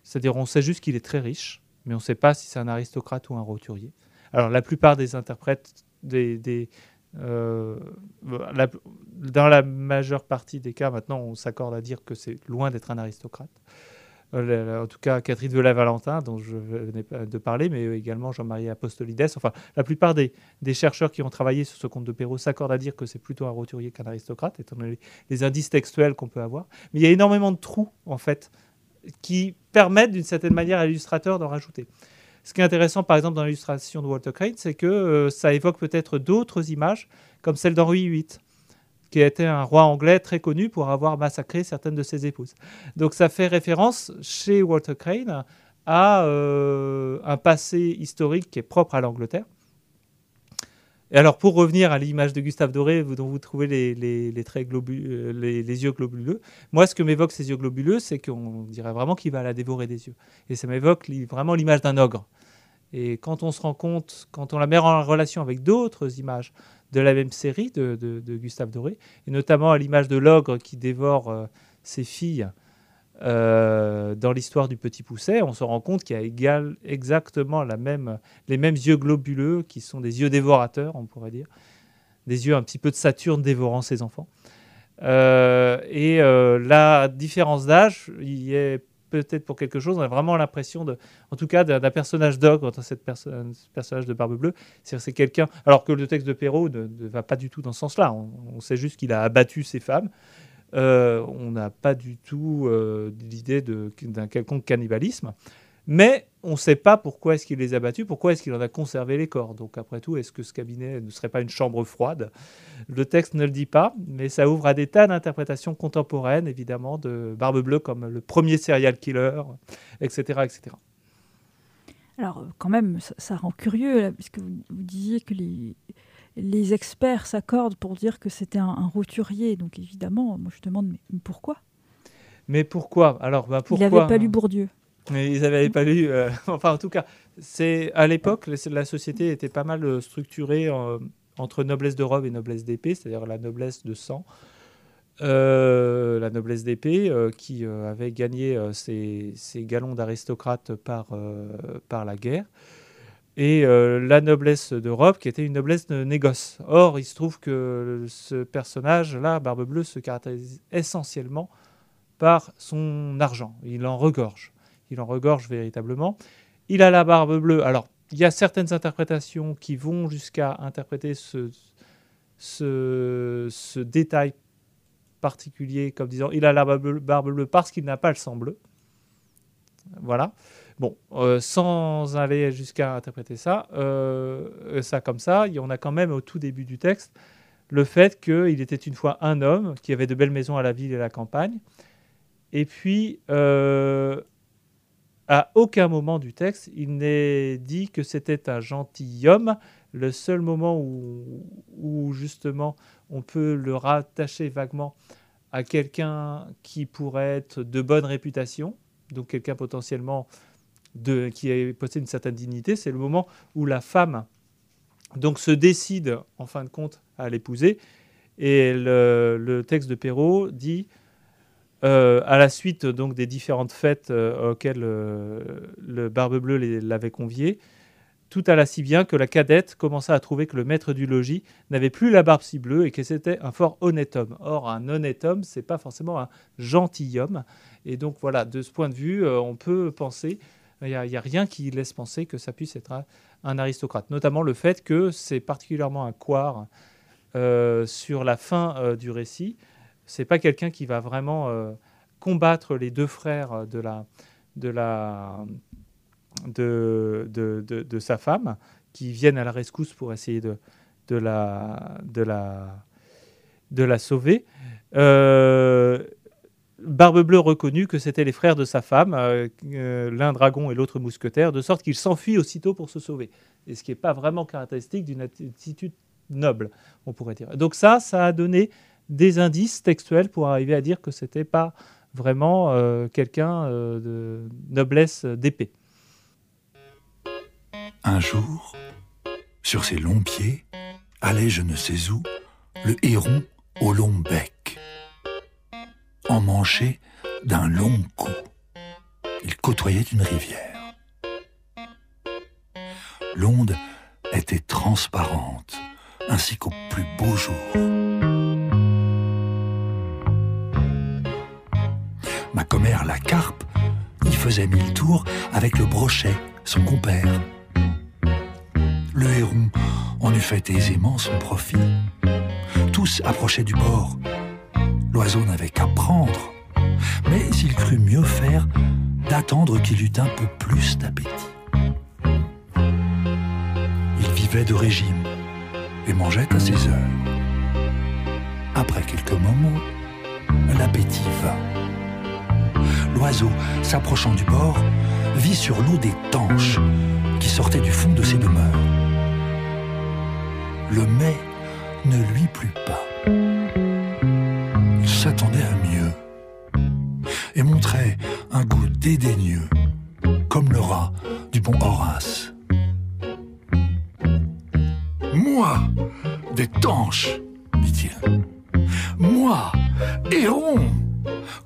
Speaker 2: C'est-à-dire, on sait juste qu'il est très riche, mais on ne sait pas si c'est un aristocrate ou un roturier. Alors, la plupart des interprètes, euh, dans la majeure partie des cas, maintenant, on s'accorde à dire que c'est loin d'être un aristocrate. Euh, en tout cas Catherine Velay-Valentin, dont je venais de parler, mais également Jean-Marie Apostolides. Enfin, la plupart des, chercheurs qui ont travaillé sur ce conte de Perrault s'accordent à dire que c'est plutôt un roturier qu'un aristocrate, étant donné les, indices textuels qu'on peut avoir. Mais il y a énormément de trous, en fait, qui permettent d'une certaine manière à l'illustrateur d'en rajouter. Ce qui est intéressant, par exemple, dans l'illustration de Walter Crane, c'est que euh, ça évoque peut-être d'autres images, comme celle d'Henri VIII qui était un roi anglais très connu pour avoir massacré certaines de ses épouses. Donc ça fait référence chez Walter Crane à euh, un passé historique qui est propre à l'Angleterre. Et alors pour revenir à l'image de Gustave Doré, dont vous trouvez les, traits euh, les, yeux globuleux, moi ce que m'évoque ces yeux globuleux, c'est qu'on dirait vraiment qu'il va la dévorer des yeux. Et ça m'évoque vraiment l'image d'un ogre. Et quand on se rend compte, quand on la met en relation avec d'autres images, de la même série de, Gustave Doré, et notamment à l'image de l'ogre qui dévore euh, ses filles euh, dans l'histoire du Petit Pousset, on se rend compte qu'il y a égal, exactement la même, les mêmes yeux globuleux qui sont des yeux dévorateurs, on pourrait dire, des yeux un petit peu de Saturne dévorant ses enfants. Euh, et la différence d'âge y est peut-être pour quelque chose. On a vraiment l'impression, en tout cas, d'un personnage d'ogre dans cette personnage de Barbe Bleue. C'est quelqu'un. Alors que le texte de Perrault ne, va pas du tout dans ce sens-là. On, sait juste qu'il a abattu ses femmes. Euh, on n'a pas du tout euh, l'idée d'un quelconque cannibalisme. Mais on ne sait pas pourquoi est-ce qu'il les a battus, pourquoi est-ce qu'il en a conservé les corps. Donc après tout, est-ce que ce cabinet ne serait pas une chambre froide? Le texte ne le dit pas, mais ça ouvre à des tas d'interprétations contemporaines, évidemment, de Barbe Bleue comme le premier serial killer, etc. etc.
Speaker 1: Alors quand même, ça, rend curieux, puisque vous, disiez que les, les experts s'accordent pour dire que c'était un, roturier. Donc évidemment, moi je demande, mais pourquoi?
Speaker 2: Mais pourquoi? Alors, bah, pourquoi
Speaker 1: Il n'avait pas lu Bourdieu.
Speaker 2: Mais ils n'avaient pas lu. euh, <laughs> enfin, en tout cas, c'est à l'époque, la- société était pas mal euh, structurée entre noblesse de robe et noblesse d'épée, c'est-à-dire la noblesse de sang. Euh, la noblesse d'épée qui avait gagné ses, galons d'aristocrate par, la guerre, et la noblesse de robe qui était une noblesse de négoce. Or, il se trouve que ce personnage-là, Barbe Bleue, se caractérise essentiellement par son argent. Il en regorge. Il en regorge véritablement. Il a la barbe bleue. Alors, il y a certaines interprétations qui vont jusqu'à interpréter ce, détail particulier comme disant il a la barbe bleue, parce qu'il n'a pas le sang bleu. Voilà. Bon, euh, sans aller jusqu'à interpréter ça, euh, ça comme ça, en a quand même au tout début du texte le fait qu'il était une fois un homme qui avait de belles maisons à la ville et à la campagne. Et puis, euh, à aucun moment du texte, il n'est dit que c'était un gentilhomme. Le seul moment où, justement on peut le rattacher vaguement à quelqu'un qui pourrait être de bonne réputation, donc quelqu'un potentiellement de, qui possède une certaine dignité, c'est le moment où la femme donc se décide en fin de compte à l'épouser. Et le, texte de Perrault dit euh, à la suite donc des différentes fêtes euh, auxquelles euh, le Barbe Bleue l'avait convié, tout alla si bien que la cadette commença à trouver que le maître du logis n'avait plus la barbe si bleue et que c'était un fort honnête homme. Or, un honnête homme, c'est pas forcément un gentilhomme. Et donc voilà, de ce point de vue, on peut penser, il n'y a, rien qui laisse penser que ça puisse être un, aristocrate. Notamment le fait que c'est particulièrement un euh, sur la fin du récit. C'est pas quelqu'un qui va vraiment euh, combattre les deux frères de la, de la, de, de, de, sa femme, qui viennent à la rescousse pour essayer de, de, la, de, la, de la sauver. Euh, Barbe Bleue reconnut que c'étaient les frères de sa femme, euh, l'un dragon et l'autre mousquetaire, de sorte qu'il s'enfuit aussitôt pour se sauver. Et ce qui n'est pas vraiment caractéristique d'une attitude noble, on pourrait dire. Donc ça, ça a donné des indices textuels pour arriver à dire que c'était pas vraiment euh, quelqu'un de noblesse d'épée.
Speaker 3: Un jour, sur ses longs pieds, allait je ne sais où le héron au long bec, emmanché d'un long cou. Il côtoyait une rivière. L'onde était transparente, ainsi qu'au plus beau jour. Commère, la carpe, y faisait mille tours avec le brochet, son compère. Le héron en eût fait aisément son profit. Tous approchaient du bord. L'oiseau n'avait qu'à prendre, mais il crut mieux faire d'attendre qu'il eût un peu plus d'appétit. Il vivait de régime et mangeait à ses heures. Après quelques moments, l'appétit vint. L'oiseau, s'approchant du bord, vit sur l'eau des tanches qui sortaient du fond de ses demeures. Le mets ne lui plut pas. Il s'attendait à mieux et montrait un goût dédaigneux, comme le rat du bon Horace. Moi, des tanches, dit-il. Moi, héron,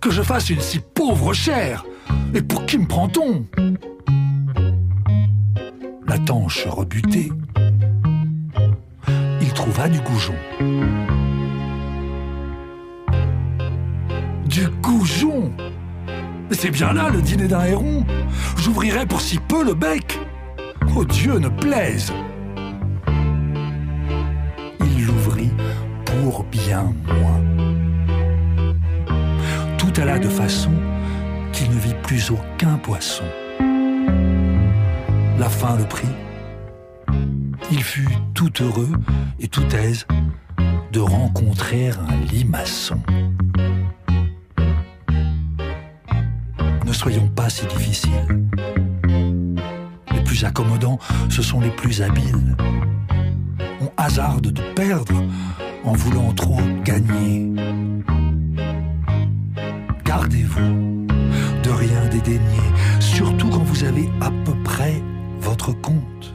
Speaker 3: que je fasse une si pauvre chair, et pour qui me prend-on? La tanche rebutée, il trouva du goujon. Du goujon? C'est bien là le dîner d'un héron. J'ouvrirai pour si peu le bec. Oh Dieu ne plaise. Il l'ouvrit pour bien moins. Tout alla de façon qu'il ne vit plus aucun poisson. La faim le prit. Il fut tout heureux et tout aise de rencontrer un limaçon. Ne soyons pas si difficiles. Les plus accommodants, ce sont les plus habiles. On hasarde de perdre en voulant trop gagner. Gardez-vous de rien dédaigner, surtout quand vous avez à peu près votre compte.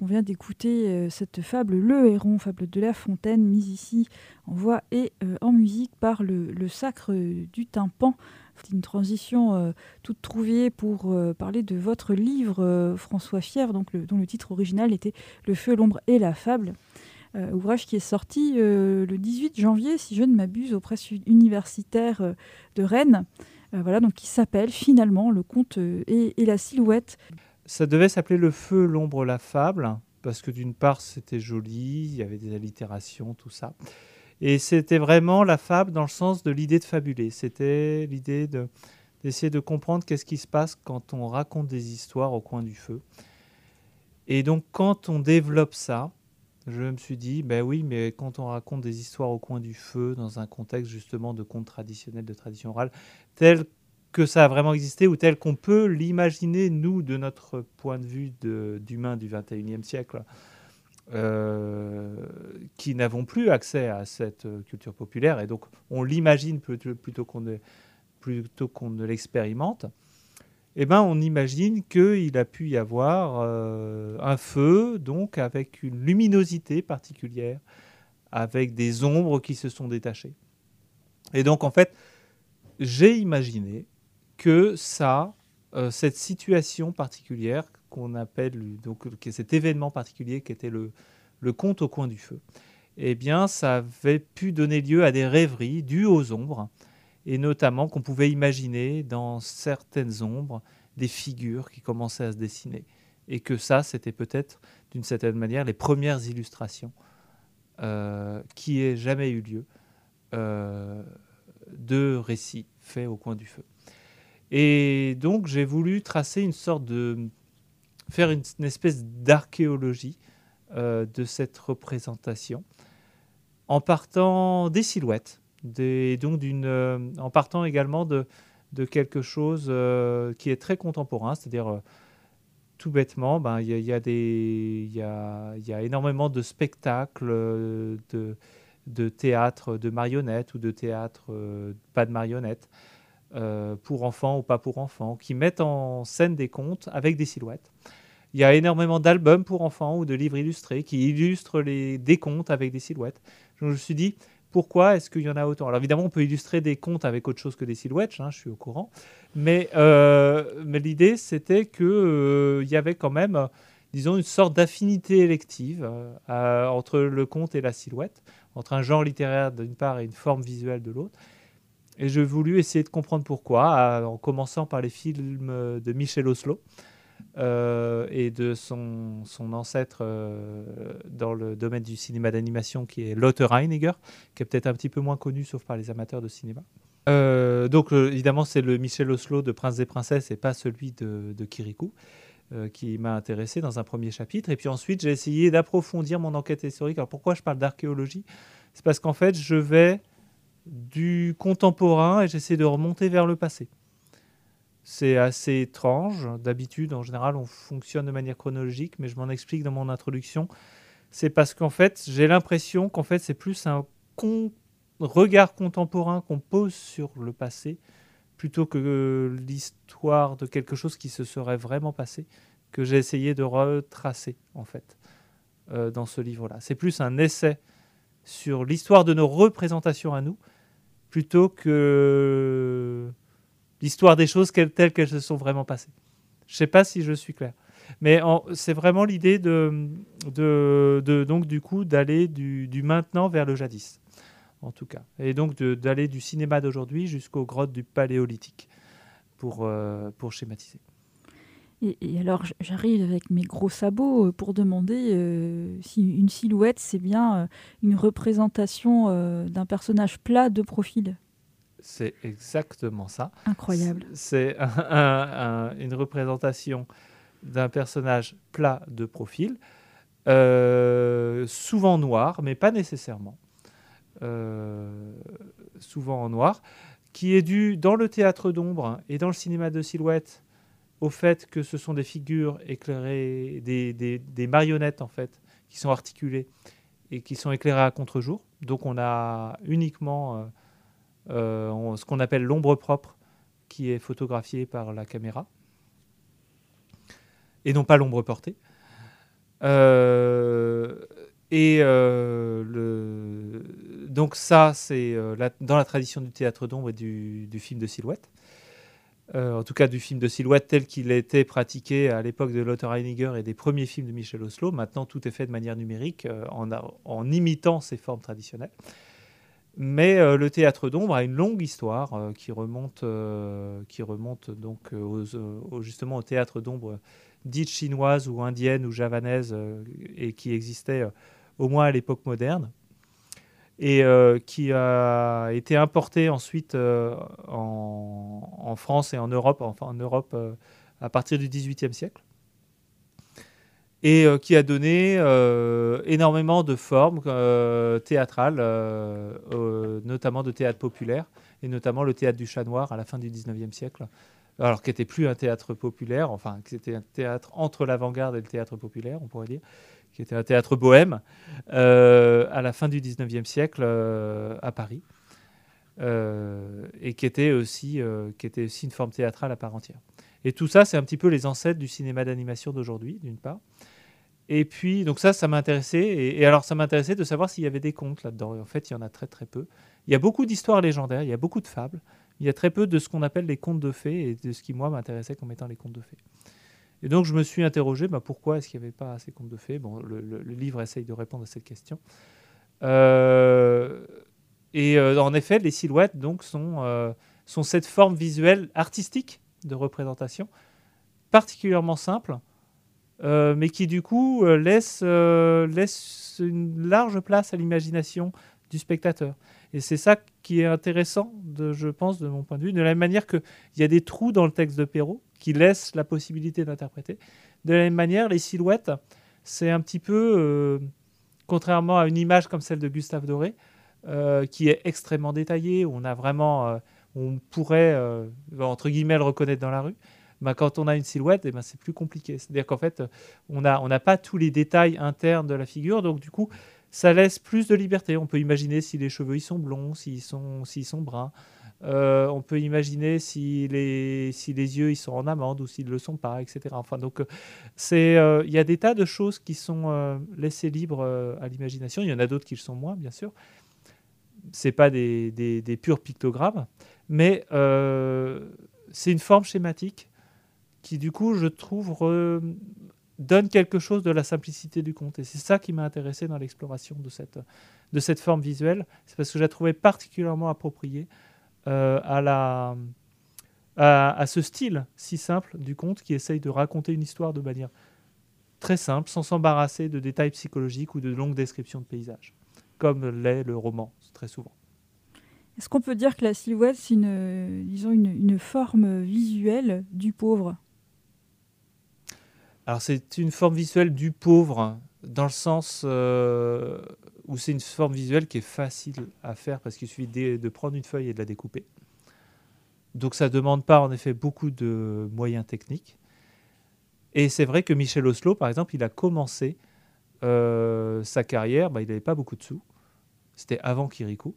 Speaker 1: On vient d'écouter euh, cette fable Le Héron, fable de La Fontaine, mise ici en voix et euh, en musique par le, Sacre du Tympan. C'est une transition euh, toute trouvée pour parler de votre livre, François donc dont le titre original était Le Feu, l'ombre et la fable. Ouvrage qui est sorti le 18 janvier, si je ne m'abuse, aux presses universitaires de Rennes. voilà, donc qui s'appelle finalement Le conte et la silhouette.
Speaker 2: Ça devait s'appeler Le feu, l'ombre, la fable, parce que d'une part c'était joli, il y avait des allitérations, tout ça. Et c'était vraiment la fable dans le sens de l'idée de fabuler. C'était l'idée d'essayer de comprendre qu'est-ce qui se passe quand on raconte des histoires au coin du feu. Et donc quand on développe ça, je me suis dit, ben oui, mais quand on raconte des histoires au coin du feu, dans un contexte justement de conte traditionnel, de tradition orale, tel que ça a vraiment existé ou tel qu'on peut l'imaginer, nous, de notre point de vue d'humain du 21e siècle, euh, qui n'avons plus accès à cette culture populaire, et donc on l'imagine plutôt, plutôt qu'on ne l'expérimente, eh ben, on imagine qu'il a pu y avoir euh, un feu, donc avec une luminosité particulière, avec des ombres qui se sont détachées. Et donc, en fait, j'ai imaginé que ça, euh, cette situation particulière qu'on appelle donc cet événement particulier qui était le, le conte au coin du feu, eh bien, ça avait pu donner lieu à des rêveries dues aux ombres, et notamment qu'on pouvait imaginer dans certaines ombres des figures qui commençaient à se dessiner, et que ça, c'était peut-être d'une certaine manière les premières illustrations euh, qui aient jamais eu lieu euh, de récits faits au coin du feu. Et donc j'ai voulu tracer une sorte de... faire une, espèce d'archéologie euh, de cette représentation en partant des silhouettes, donc euh, en partant également de, quelque chose euh, qui est très contemporain, c'est-à-dire tout bêtement, il y, a énormément de spectacles, de, théâtre de marionnettes ou de théâtre pas de marionnettes. Euh, pour enfants ou pas pour enfants, qui mettent en scène des contes avec des silhouettes. Il y a énormément d'albums pour enfants ou de livres illustrés qui illustrent des contes avec des silhouettes. je me suis dit, pourquoi est-ce qu'il y en a autant? Alors évidemment, on peut illustrer des contes avec autre chose que des silhouettes, hein, je suis au courant. Mais, euh, l'idée, c'était qu'il euh, y avait quand même, disons, une sorte d'affinité élective entre le conte et la silhouette, entre un genre littéraire d'une part et une forme visuelle de l'autre. Et j'ai voulu essayer de comprendre pourquoi, en commençant par les films de Michel Oslo euh, et de son, ancêtre euh, dans le domaine du cinéma d'animation qui est Lotte Reiniger, qui est peut-être un petit peu moins connu sauf par les amateurs de cinéma. Euh, donc évidemment c'est le Michel Oslo de Prince et Princesses et pas celui de, de Kirikou qui m'a intéressé dans un premier chapitre. Et puis ensuite j'ai essayé d'approfondir mon enquête historique. Alors pourquoi je parle d'archéologie? C'est parce qu'en fait je vais du contemporain et j'essaie de remonter vers le passé. C'est assez étrange. D'habitude, en général, on fonctionne de manière chronologique, mais je m'en explique dans mon introduction. C'est parce qu'en fait, j'ai l'impression qu'en fait, c'est plus un regard contemporain qu'on pose sur le passé plutôt que l'histoire de quelque chose qui se serait vraiment passé que j'ai essayé de retracer en fait euh, dans ce livre-là. C'est plus un essai sur l'histoire de nos représentations à nous, plutôt que l'histoire des choses telles qu'elles se sont vraiment passées. Je ne sais pas si je suis clair. Mais c'est vraiment l'idée de, donc du coup d'aller du, maintenant vers le jadis, en tout cas. Et donc d'aller du cinéma d'aujourd'hui jusqu'aux grottes du paléolithique, pour, euh, pour schématiser.
Speaker 1: Et, alors, j'arrive avec mes gros sabots euh, pour demander euh, si une silhouette, c'est bien une représentation d'un personnage plat de profil.
Speaker 2: C'est exactement ça.
Speaker 1: Incroyable.
Speaker 2: C'est <laughs> une représentation d'un personnage plat de profil, souvent noir, mais pas nécessairement. souvent en noir, qui est dû dans le théâtre d'ombre et dans le cinéma de silhouette au fait que ce sont des figures éclairées, des, marionnettes en fait, qui sont articulées et qui sont éclairées à contre-jour. Donc on a uniquement euh, ce qu'on appelle l'ombre propre qui est photographié par la caméra et non pas l'ombre portée. Euh, et euh, donc ça, c'est dans la tradition du théâtre d'ombre et du, film de silhouette. en tout cas du film de silhouette tel qu'il a été pratiqué à l'époque de Lothar Heiniger et des premiers films de Michel Oslo. Maintenant, tout est fait de manière numérique en, imitant ces formes traditionnelles. Mais le théâtre d'ombre a une longue histoire qui remonte, qui remonte donc justement au théâtre d'ombre dite chinoise ou indienne ou javanaise euh, et qui existait euh, au moins à l'époque moderne et euh, qui a été importé ensuite en, France et en Europe, enfin en Europe à partir du XVIIIe siècle, et qui a donné énormément de formes théâtrales, notamment de théâtre populaire, et notamment le théâtre du chat noir à la fin du XIXe siècle, alors qui n'était plus un théâtre populaire, enfin qui était un théâtre entre l'avant-garde et le théâtre populaire, on pourrait dire, qui était un théâtre bohème euh, à la fin du 19e siècle euh, à Paris, euh, et qui était, aussi, qui était aussi une forme théâtrale à part entière. Et tout ça, c'est un petit peu les ancêtres du cinéma d'animation d'aujourd'hui, d'une part. Et puis, donc ça, ça m'intéressait. Et, alors, ça m'intéressait de savoir s'il y avait des contes là-dedans. En fait, il y en a très, très peu. Il y a beaucoup d'histoires légendaires, il y a beaucoup de fables il y a très peu de ce qu'on appelle les contes de fées et de ce qui, moi, m'intéressait comme étant les contes de fées. Et donc, je me suis interrogé bah, pourquoi est-ce qu'il n'y avait pas assez contes de fées? Bon, le, livre essaye de répondre à cette question. Euh, et euh, en effet, les silhouettes donc, euh, sont cette forme visuelle artistique de représentation, particulièrement simple, mais qui du coup laisse, laisse une large place à l'imagination du spectateur. Et c'est ça qui est intéressant, je pense, de mon point de vue, de la même manière qu'il y a des trous dans le texte de Perrault qui laissent la possibilité d'interpréter. De la même manière, les silhouettes, c'est un petit peu, euh, contrairement à une image comme celle de Gustave Doré, euh, qui est extrêmement détaillée, où on a vraiment, euh, on pourrait, entre guillemets, le reconnaître dans la rue. Ben, quand on a une silhouette, eh ben, c'est plus compliqué. C'est-à-dire qu'en fait, on n'a on pas tous les détails internes de la figure, donc du coup, ça laisse plus de liberté. On peut imaginer si les cheveux ils sont blonds, s'ils sont, s'ils sont bruns. Euh, on peut imaginer si les, si les yeux ils sont en amande ou s'ils ne le sont pas, etc. Enfin, donc, euh, euh, il y a des tas de choses qui sont laissées libres à l'imagination. Il y en a d'autres qui le sont moins, bien sûr. C'est pas des, des, des, purs pictogrammes, mais c'est une forme schématique qui, du coup, je trouve, donne quelque chose de la simplicité du conte. Et c'est ça qui m'a intéressé dans l'exploration de cette, de cette forme visuelle. C'est parce que je la trouvais particulièrement appropriée euh, à, la, à, ce style si simple du conte qui essaye de raconter une histoire de manière très simple, sans s'embarrasser de détails psychologiques ou de longues descriptions de paysages, comme l'est le roman, très souvent.
Speaker 1: Est-ce qu'on peut dire que la silhouette, c'est une, une, une forme visuelle du pauvre?
Speaker 2: Alors c'est une forme visuelle du pauvre, dans le sens euh, où c'est une forme visuelle qui est facile à faire parce qu'il suffit de, prendre une feuille et de la découper. Donc ça ne demande pas en effet beaucoup de moyens techniques. Et c'est vrai que Michel Oslo, par exemple, il a commencé euh, sa carrière, bah, il n'avait pas beaucoup de sous. C'était avant Kirikou.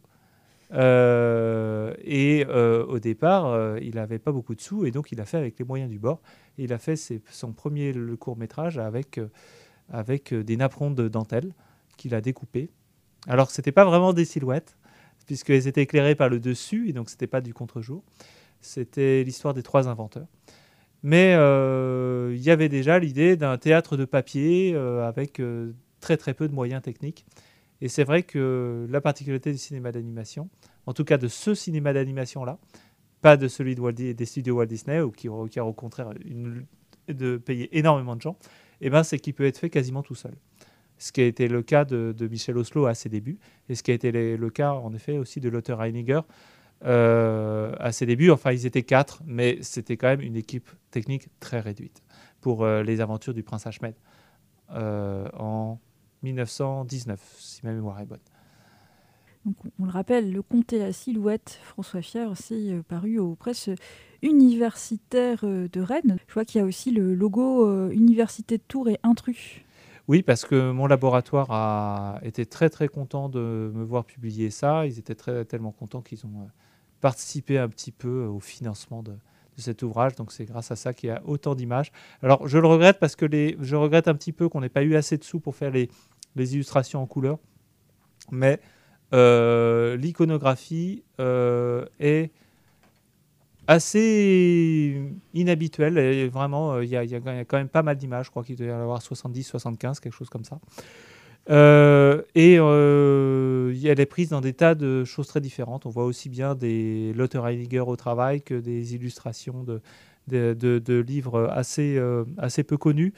Speaker 2: Euh, et euh, au départ, euh, il n'avait pas beaucoup de sous et donc il a fait avec les moyens du bord. Il a fait son premier court métrage avec, avec des napperons de dentelle qu'il a découpés. Alors ce n'était pas vraiment des silhouettes, puisqu'elles étaient éclairées par le dessus et donc ce n'était pas du contre-jour. C'était l'histoire des trois inventeurs. Mais il y avait déjà l'idée d'un théâtre de papier avec très très peu de moyens techniques. Et c'est vrai que la particularité du cinéma d'animation, en tout cas de ce cinéma d'animation-là, pas de celui de des studios Walt Disney, ou qui requiert au contraire de payer énormément de gens, eh ben, c'est qu'il peut être fait quasiment tout seul. Ce qui a été le cas de, Michel Oslo à ses débuts, et ce qui a été le, cas en effet aussi de l'auteur Heiniger euh, à ses débuts. Enfin, ils étaient quatre, mais c'était quand même une équipe technique très réduite pour euh, les aventures du prince Ahmed euh, en 1919, si ma mémoire est bonne.
Speaker 1: Donc, on le rappelle, Le Comte et la Silhouette, François Fier, c'est euh, paru aux presses universitaires euh, de Rennes. Je vois qu'il y a aussi le logo euh, Université de Tours et Intrus.
Speaker 2: Oui, parce que mon laboratoire a été très très content de me voir publier ça. Ils étaient très, tellement contents qu'ils ont participé un petit peu au financement de, cet ouvrage. Donc c'est grâce à ça qu'il y a autant d'images. Alors je le regrette parce que les, je regrette un petit peu qu'on n'ait pas eu assez de sous pour faire les, les illustrations en couleur. Mais euh, l'iconographie euh, est assez inhabituelle. Vraiment, euh, il y, a quand même pas mal d'images. Je crois qu'il doit y en avoir 70, 75, quelque chose comme ça. et elle est prise dans des tas de choses très différentes. On voit aussi bien des Lotte Heiniger au travail que des illustrations de, de, de livres assez, assez peu connus.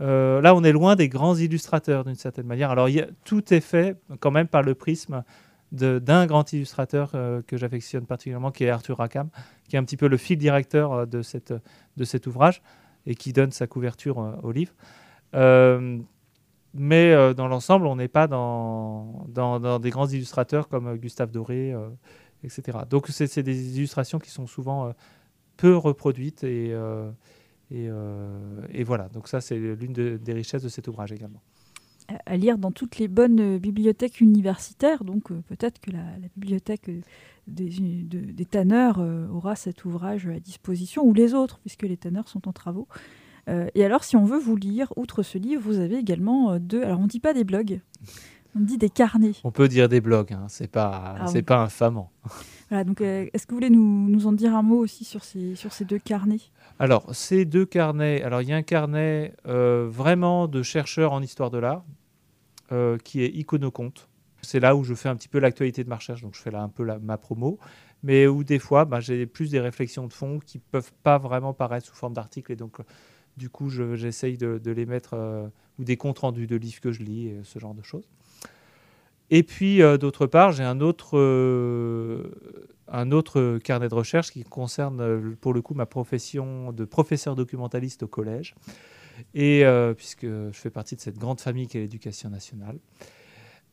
Speaker 2: Euh, là, on est loin des grands illustrateurs d'une certaine manière. Alors, tout est fait quand même par le prisme d'un grand illustrateur euh, que j'affectionne particulièrement, qui est Arthur Rackham, qui est un petit peu le fil directeur euh, de, cet ouvrage et qui donne sa couverture au livre. mais dans l'ensemble, on n'est pas dans, dans, des grands illustrateurs comme Gustave Doré, etc. Donc, c'est des illustrations qui sont souvent peu reproduites et euh, et, voilà, donc ça c'est l'une des richesses de cet ouvrage également
Speaker 1: à lire dans toutes les bonnes euh, bibliothèques universitaires. Donc euh, peut-être que la, bibliothèque des, des tanneurs aura cet ouvrage à disposition, ou les autres, puisque les tanneurs sont en travaux. et alors, si on veut vous lire, outre ce livre, vous avez également deux... Alors, on ne dit pas des blogs, on dit des carnets.
Speaker 2: On peut dire des blogs, hein, c'est pas, ah c'est pas infamant.
Speaker 1: Donc est-ce que vous voulez nous, en dire un mot aussi sur ces, deux carnets?
Speaker 2: Alors, ces deux carnets, alors il y a un carnet euh, vraiment de chercheurs en histoire de l'art euh, qui est Iconoconte. C'est là où je fais un petit peu l'actualité de ma recherche, donc je fais là un peu ma promo, mais où des fois bah, j'ai plus des réflexions de fond qui peuvent pas vraiment paraître sous forme d'articles et donc du coup j'essaye de, les mettre euh, ou des comptes rendus de livres que je lis, ce genre de choses. Et puis d'autre part, j'ai un autre un autre carnet de recherche qui concerne euh, pour le coup ma profession de professeur documentaliste au collège. Et euh, puisque je fais partie de cette grande famille qui est l'éducation nationale.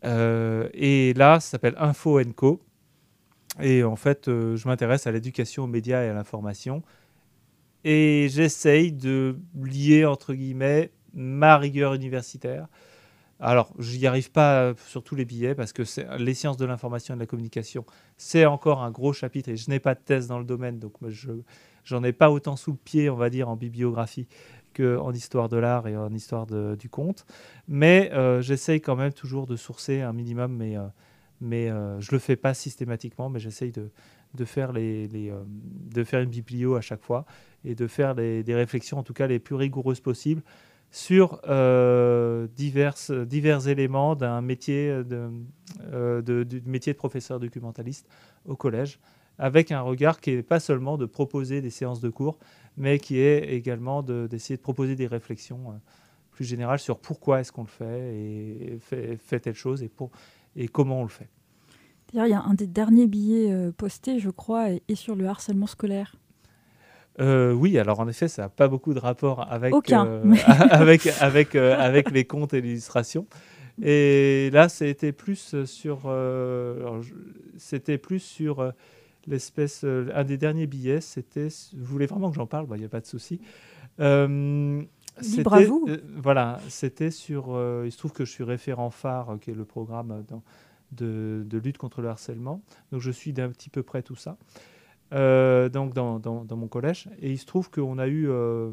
Speaker 2: Euh, et là, ça s'appelle Info Co. Et en fait, je m'intéresse à l'éducation aux médias et à l'information. Et j'essaye de lier, entre guillemets, ma rigueur universitaire alors, je n'y arrive pas sur tous les billets parce que les sciences de l'information et de la communication, c'est encore un gros chapitre et je n'ai pas de thèse dans le domaine, donc je n'en ai pas autant sous le pied, on va dire, en bibliographie qu'en histoire de l'art et en histoire du conte. Mais euh, j'essaye quand même toujours de sourcer un minimum, mais, euh, euh, je ne le fais pas systématiquement, mais j'essaye de, faire de faire une biblio à chaque fois et de faire des réflexions, en tout cas les plus rigoureuses possibles sur euh, divers, divers éléments d'un métier de, euh, du métier de professeur documentaliste au collège, avec un regard qui n'est pas seulement de proposer des séances de cours, mais qui est également d'essayer de, proposer des réflexions euh, plus générales sur pourquoi est-ce qu'on le fait et fait, telle chose et, pour, et comment on le fait.
Speaker 1: D'ailleurs, il y a un des derniers billets postés, je crois, et sur le harcèlement scolaire.
Speaker 2: Euh, oui, alors en effet, ça n'a pas beaucoup de rapport avec,
Speaker 1: euh, <laughs>
Speaker 2: avec, avec, euh, avec les contes et l'illustration. Et là, c'était plus sur, c'était plus sur l'espèce. un des derniers billets, c'était. Vous voulez vraiment que j'en parle? Il n'y a pas de souci.
Speaker 1: Libre à vous.
Speaker 2: voilà, c'était sur. il se trouve que je suis référent phare, qui est le programme de, de, lutte contre le harcèlement. Donc je suis d'un petit peu près tout ça. Euh, donc dans, mon collège. Et il se trouve qu'on a eu euh,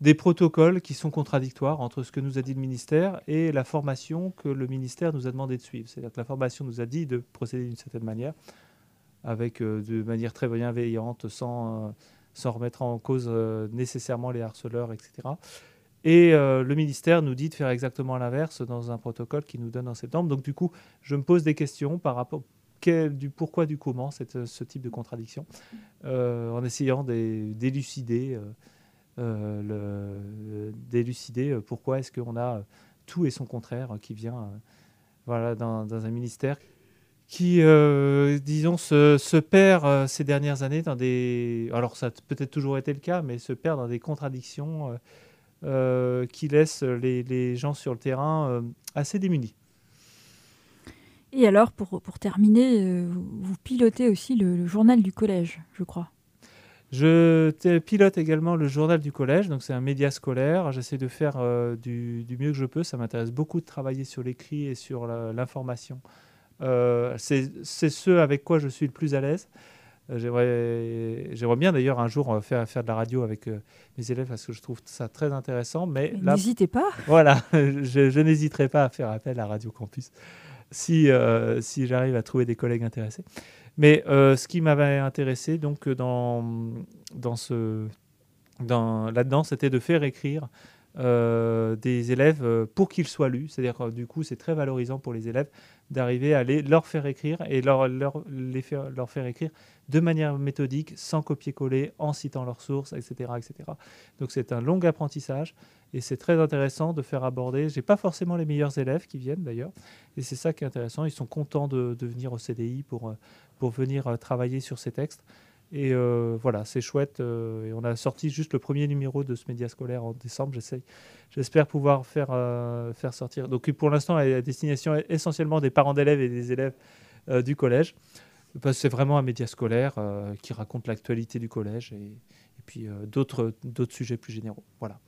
Speaker 2: des protocoles qui sont contradictoires entre ce que nous a dit le ministère et la formation que le ministère nous a demandé de suivre. C'est-à-dire que la formation nous a dit de procéder d'une certaine manière, avec euh, de manière très bienveillante, sans, sans remettre en cause nécessairement les harceleurs, etc. Et le ministère nous dit de faire exactement l'inverse dans un protocole qui nous donne en septembre. Donc du coup, je me pose des questions par rapport du pourquoi, du comment, cette, ce type de contradiction, euh, en essayant d'élucider, euh, euh, d'élucider pourquoi est-ce qu'on a tout et son contraire qui vient voilà, dans, un ministère qui, disons, se, se perd ces dernières années dans des... Alors ça a peut-être toujours été le cas, mais se perd dans des contradictions qui laissent les, les, gens sur le terrain assez démunis.
Speaker 1: Et alors, pour, pour terminer, euh, vous pilotez aussi le, journal du collège, je crois.
Speaker 2: Je pilote également le journal du collège, donc c'est un média scolaire. J'essaie de faire euh, du, du, mieux que je peux. Ça m'intéresse beaucoup de travailler sur l'écrit et sur l'information. Euh, c'est ce avec quoi je suis le plus à l'aise. J'aimerais bien d'ailleurs un jour faire, faire de la radio avec mes élèves parce que je trouve ça très intéressant. Mais,
Speaker 1: n'hésitez pas.
Speaker 2: Voilà, <laughs> je, je n'hésiterai pas à faire appel à Radio Campus si, si j'arrive à trouver des collègues intéressés. Mais ce qui m'avait intéressé donc dans, dans ce là-dedans, c'était de faire écrire euh, des élèves euh, pour qu'ils soient lus. C'est-à-dire, du coup, c'est très valorisant pour les élèves d'arriver à les, leur faire écrire et leur, leur, les faire, leur faire écrire de manière méthodique, sans copier-coller, en citant leurs sources, etc. etc. Donc, c'est un long apprentissage et c'est très intéressant de faire aborder. J'ai pas forcément les meilleurs élèves qui viennent d'ailleurs, et c'est ça qui est intéressant. Ils sont contents de, venir au CDI pour, euh, pour venir travailler sur ces textes. Et euh, voilà, c'est chouette. Euh, et on a sorti juste le premier numéro de ce média scolaire en décembre. J'espère pouvoir faire, euh, faire sortir. Donc pour l'instant, à destination essentiellement des parents d'élèves et des élèves du collège. Parce que c'est vraiment un média scolaire qui raconte l'actualité du collège et, et puis d'autres sujets plus généraux. Voilà.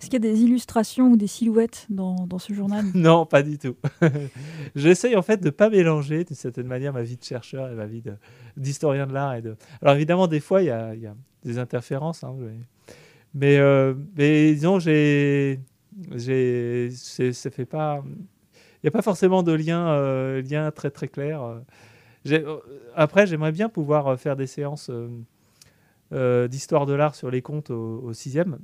Speaker 1: Est-ce qu'il y a des illustrations ou des silhouettes dans, ce journal <laughs>
Speaker 2: Non, pas du tout. <laughs> J'essaye en fait de ne pas mélanger d'une certaine manière ma vie de chercheur et ma vie d'historien de, l'art. Alors évidemment, des fois, il y a, des interférences. Hein, mais, euh, mais, disons, j'ai, ça fait pas... Il n'y a pas forcément de lien, euh, très très clair. Euh, après, j'aimerais bien pouvoir faire des séances d'histoire de l'art sur les contes au, au sixième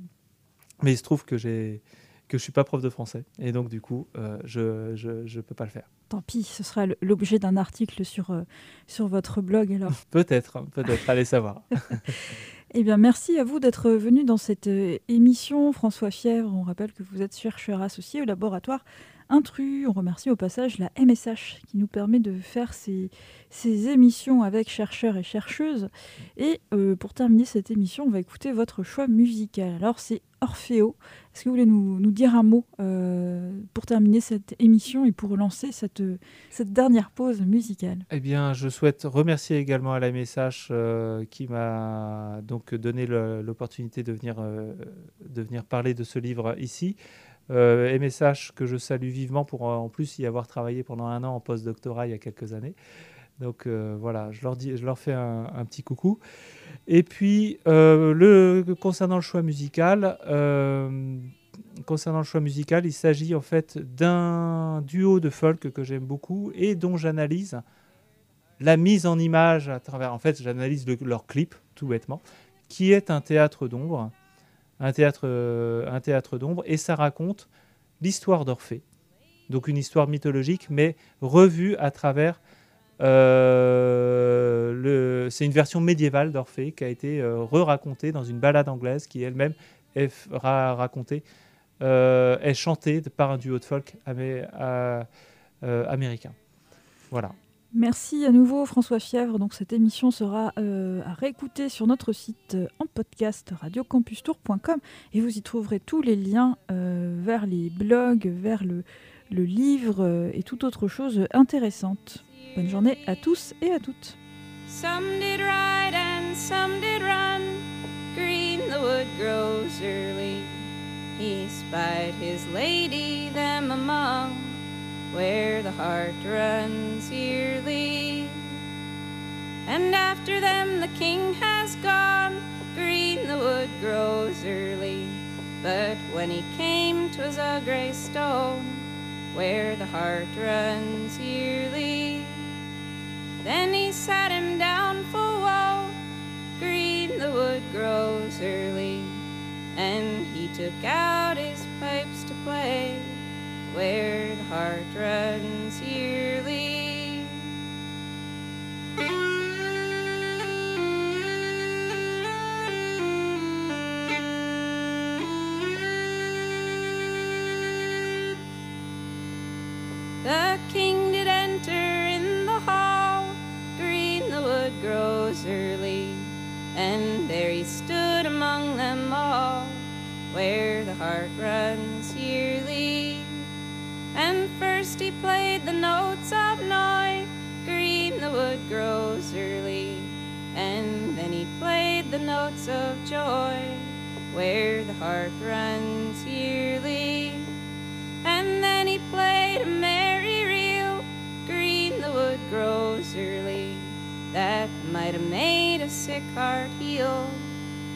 Speaker 2: mais il se trouve que j'ai que je suis pas prof de français et donc du coup euh, je, je, peux pas le faire.
Speaker 1: Tant pis, ce sera l'objet d'un article sur euh, sur votre blog alors. <laughs>
Speaker 2: peut-être, peut-être, allez savoir. <laughs>
Speaker 1: eh bien, merci à vous d'être venu dans cette euh, émission, François Fièvre. On rappelle que vous êtes chercheur associé au laboratoire Intrus. On remercie au passage la MSH qui nous permet de faire ces, ces émissions avec chercheurs et chercheuses. Et pour terminer cette émission, on va écouter votre choix musical. Alors, c'est Orfeo. Est-ce que vous voulez nous, nous dire un mot euh, pour terminer cette émission et pour lancer cette, cette dernière pause musicale?
Speaker 2: Eh bien, je souhaite remercier également à la MSH euh, qui m'a donc donné l'opportunité de venir, euh, de venir parler de ce livre ici. MSH que je salue vivement pour en plus y avoir travaillé pendant un an en post-doctorat il y a quelques années. Donc voilà, je leur, dis, je leur fais un, petit coucou. Et puis, euh, le, concernant le choix musical, euh, concernant le choix musical, il s'agit en fait d'un duo de folk que j'aime beaucoup et dont j'analyse la mise en image à travers. En fait, j'analyse leur clip, tout bêtement, qui est un théâtre d'ombre, un théâtre, euh, un théâtre d'ombre, et ça raconte l'histoire d'Orphée. Donc une histoire mythologique, mais revue à travers euh, c'est une version médiévale d'Orphée qui a été euh, re-racontée dans une balade anglaise qui elle-même est racontée, est chantée par un duo de folk américain. Voilà.
Speaker 1: Merci à nouveau François Fièvre. Donc cette émission sera à réécouter sur notre site en podcast radiocampustour.com et vous y trouverez tous les liens vers les blogs, vers le, livre et toute autre chose intéressante. Bonne journée à tous et à toutes. Where the heart runs yearly. And after them the king has gone. Green the wood grows early. But when he came, 'twas a grey stone, where the heart runs yearly. Then he sat him down full woe. Green the wood grows early, and he took out his pipes to play, where the heart runs yearly. The king did enter in the hall, green the wood grows early, and there he stood among them all, where the heart runs of joy, where the heart runs yearly. And then he played a merry reel, green the wood grows early that might have made a
Speaker 4: sick heart heal,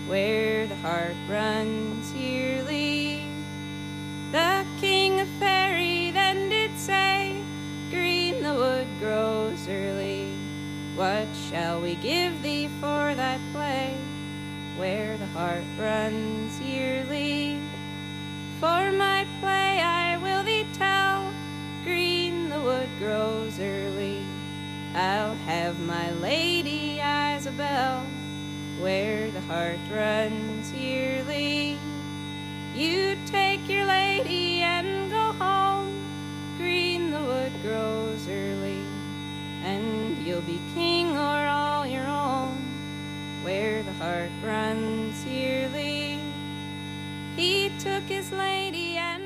Speaker 4: where the heart runs yearly. The king of fairy then did say, Green the wood grows early. What shall we give thee for that where the heart runs yearly? For my play I will thee tell, green the wood grows early. I'll have my lady Isabel, where the heart runs yearly. You take your lady and go home, green the wood grows early, and you'll be king o'er all where the heart runs yearly. He took his lady and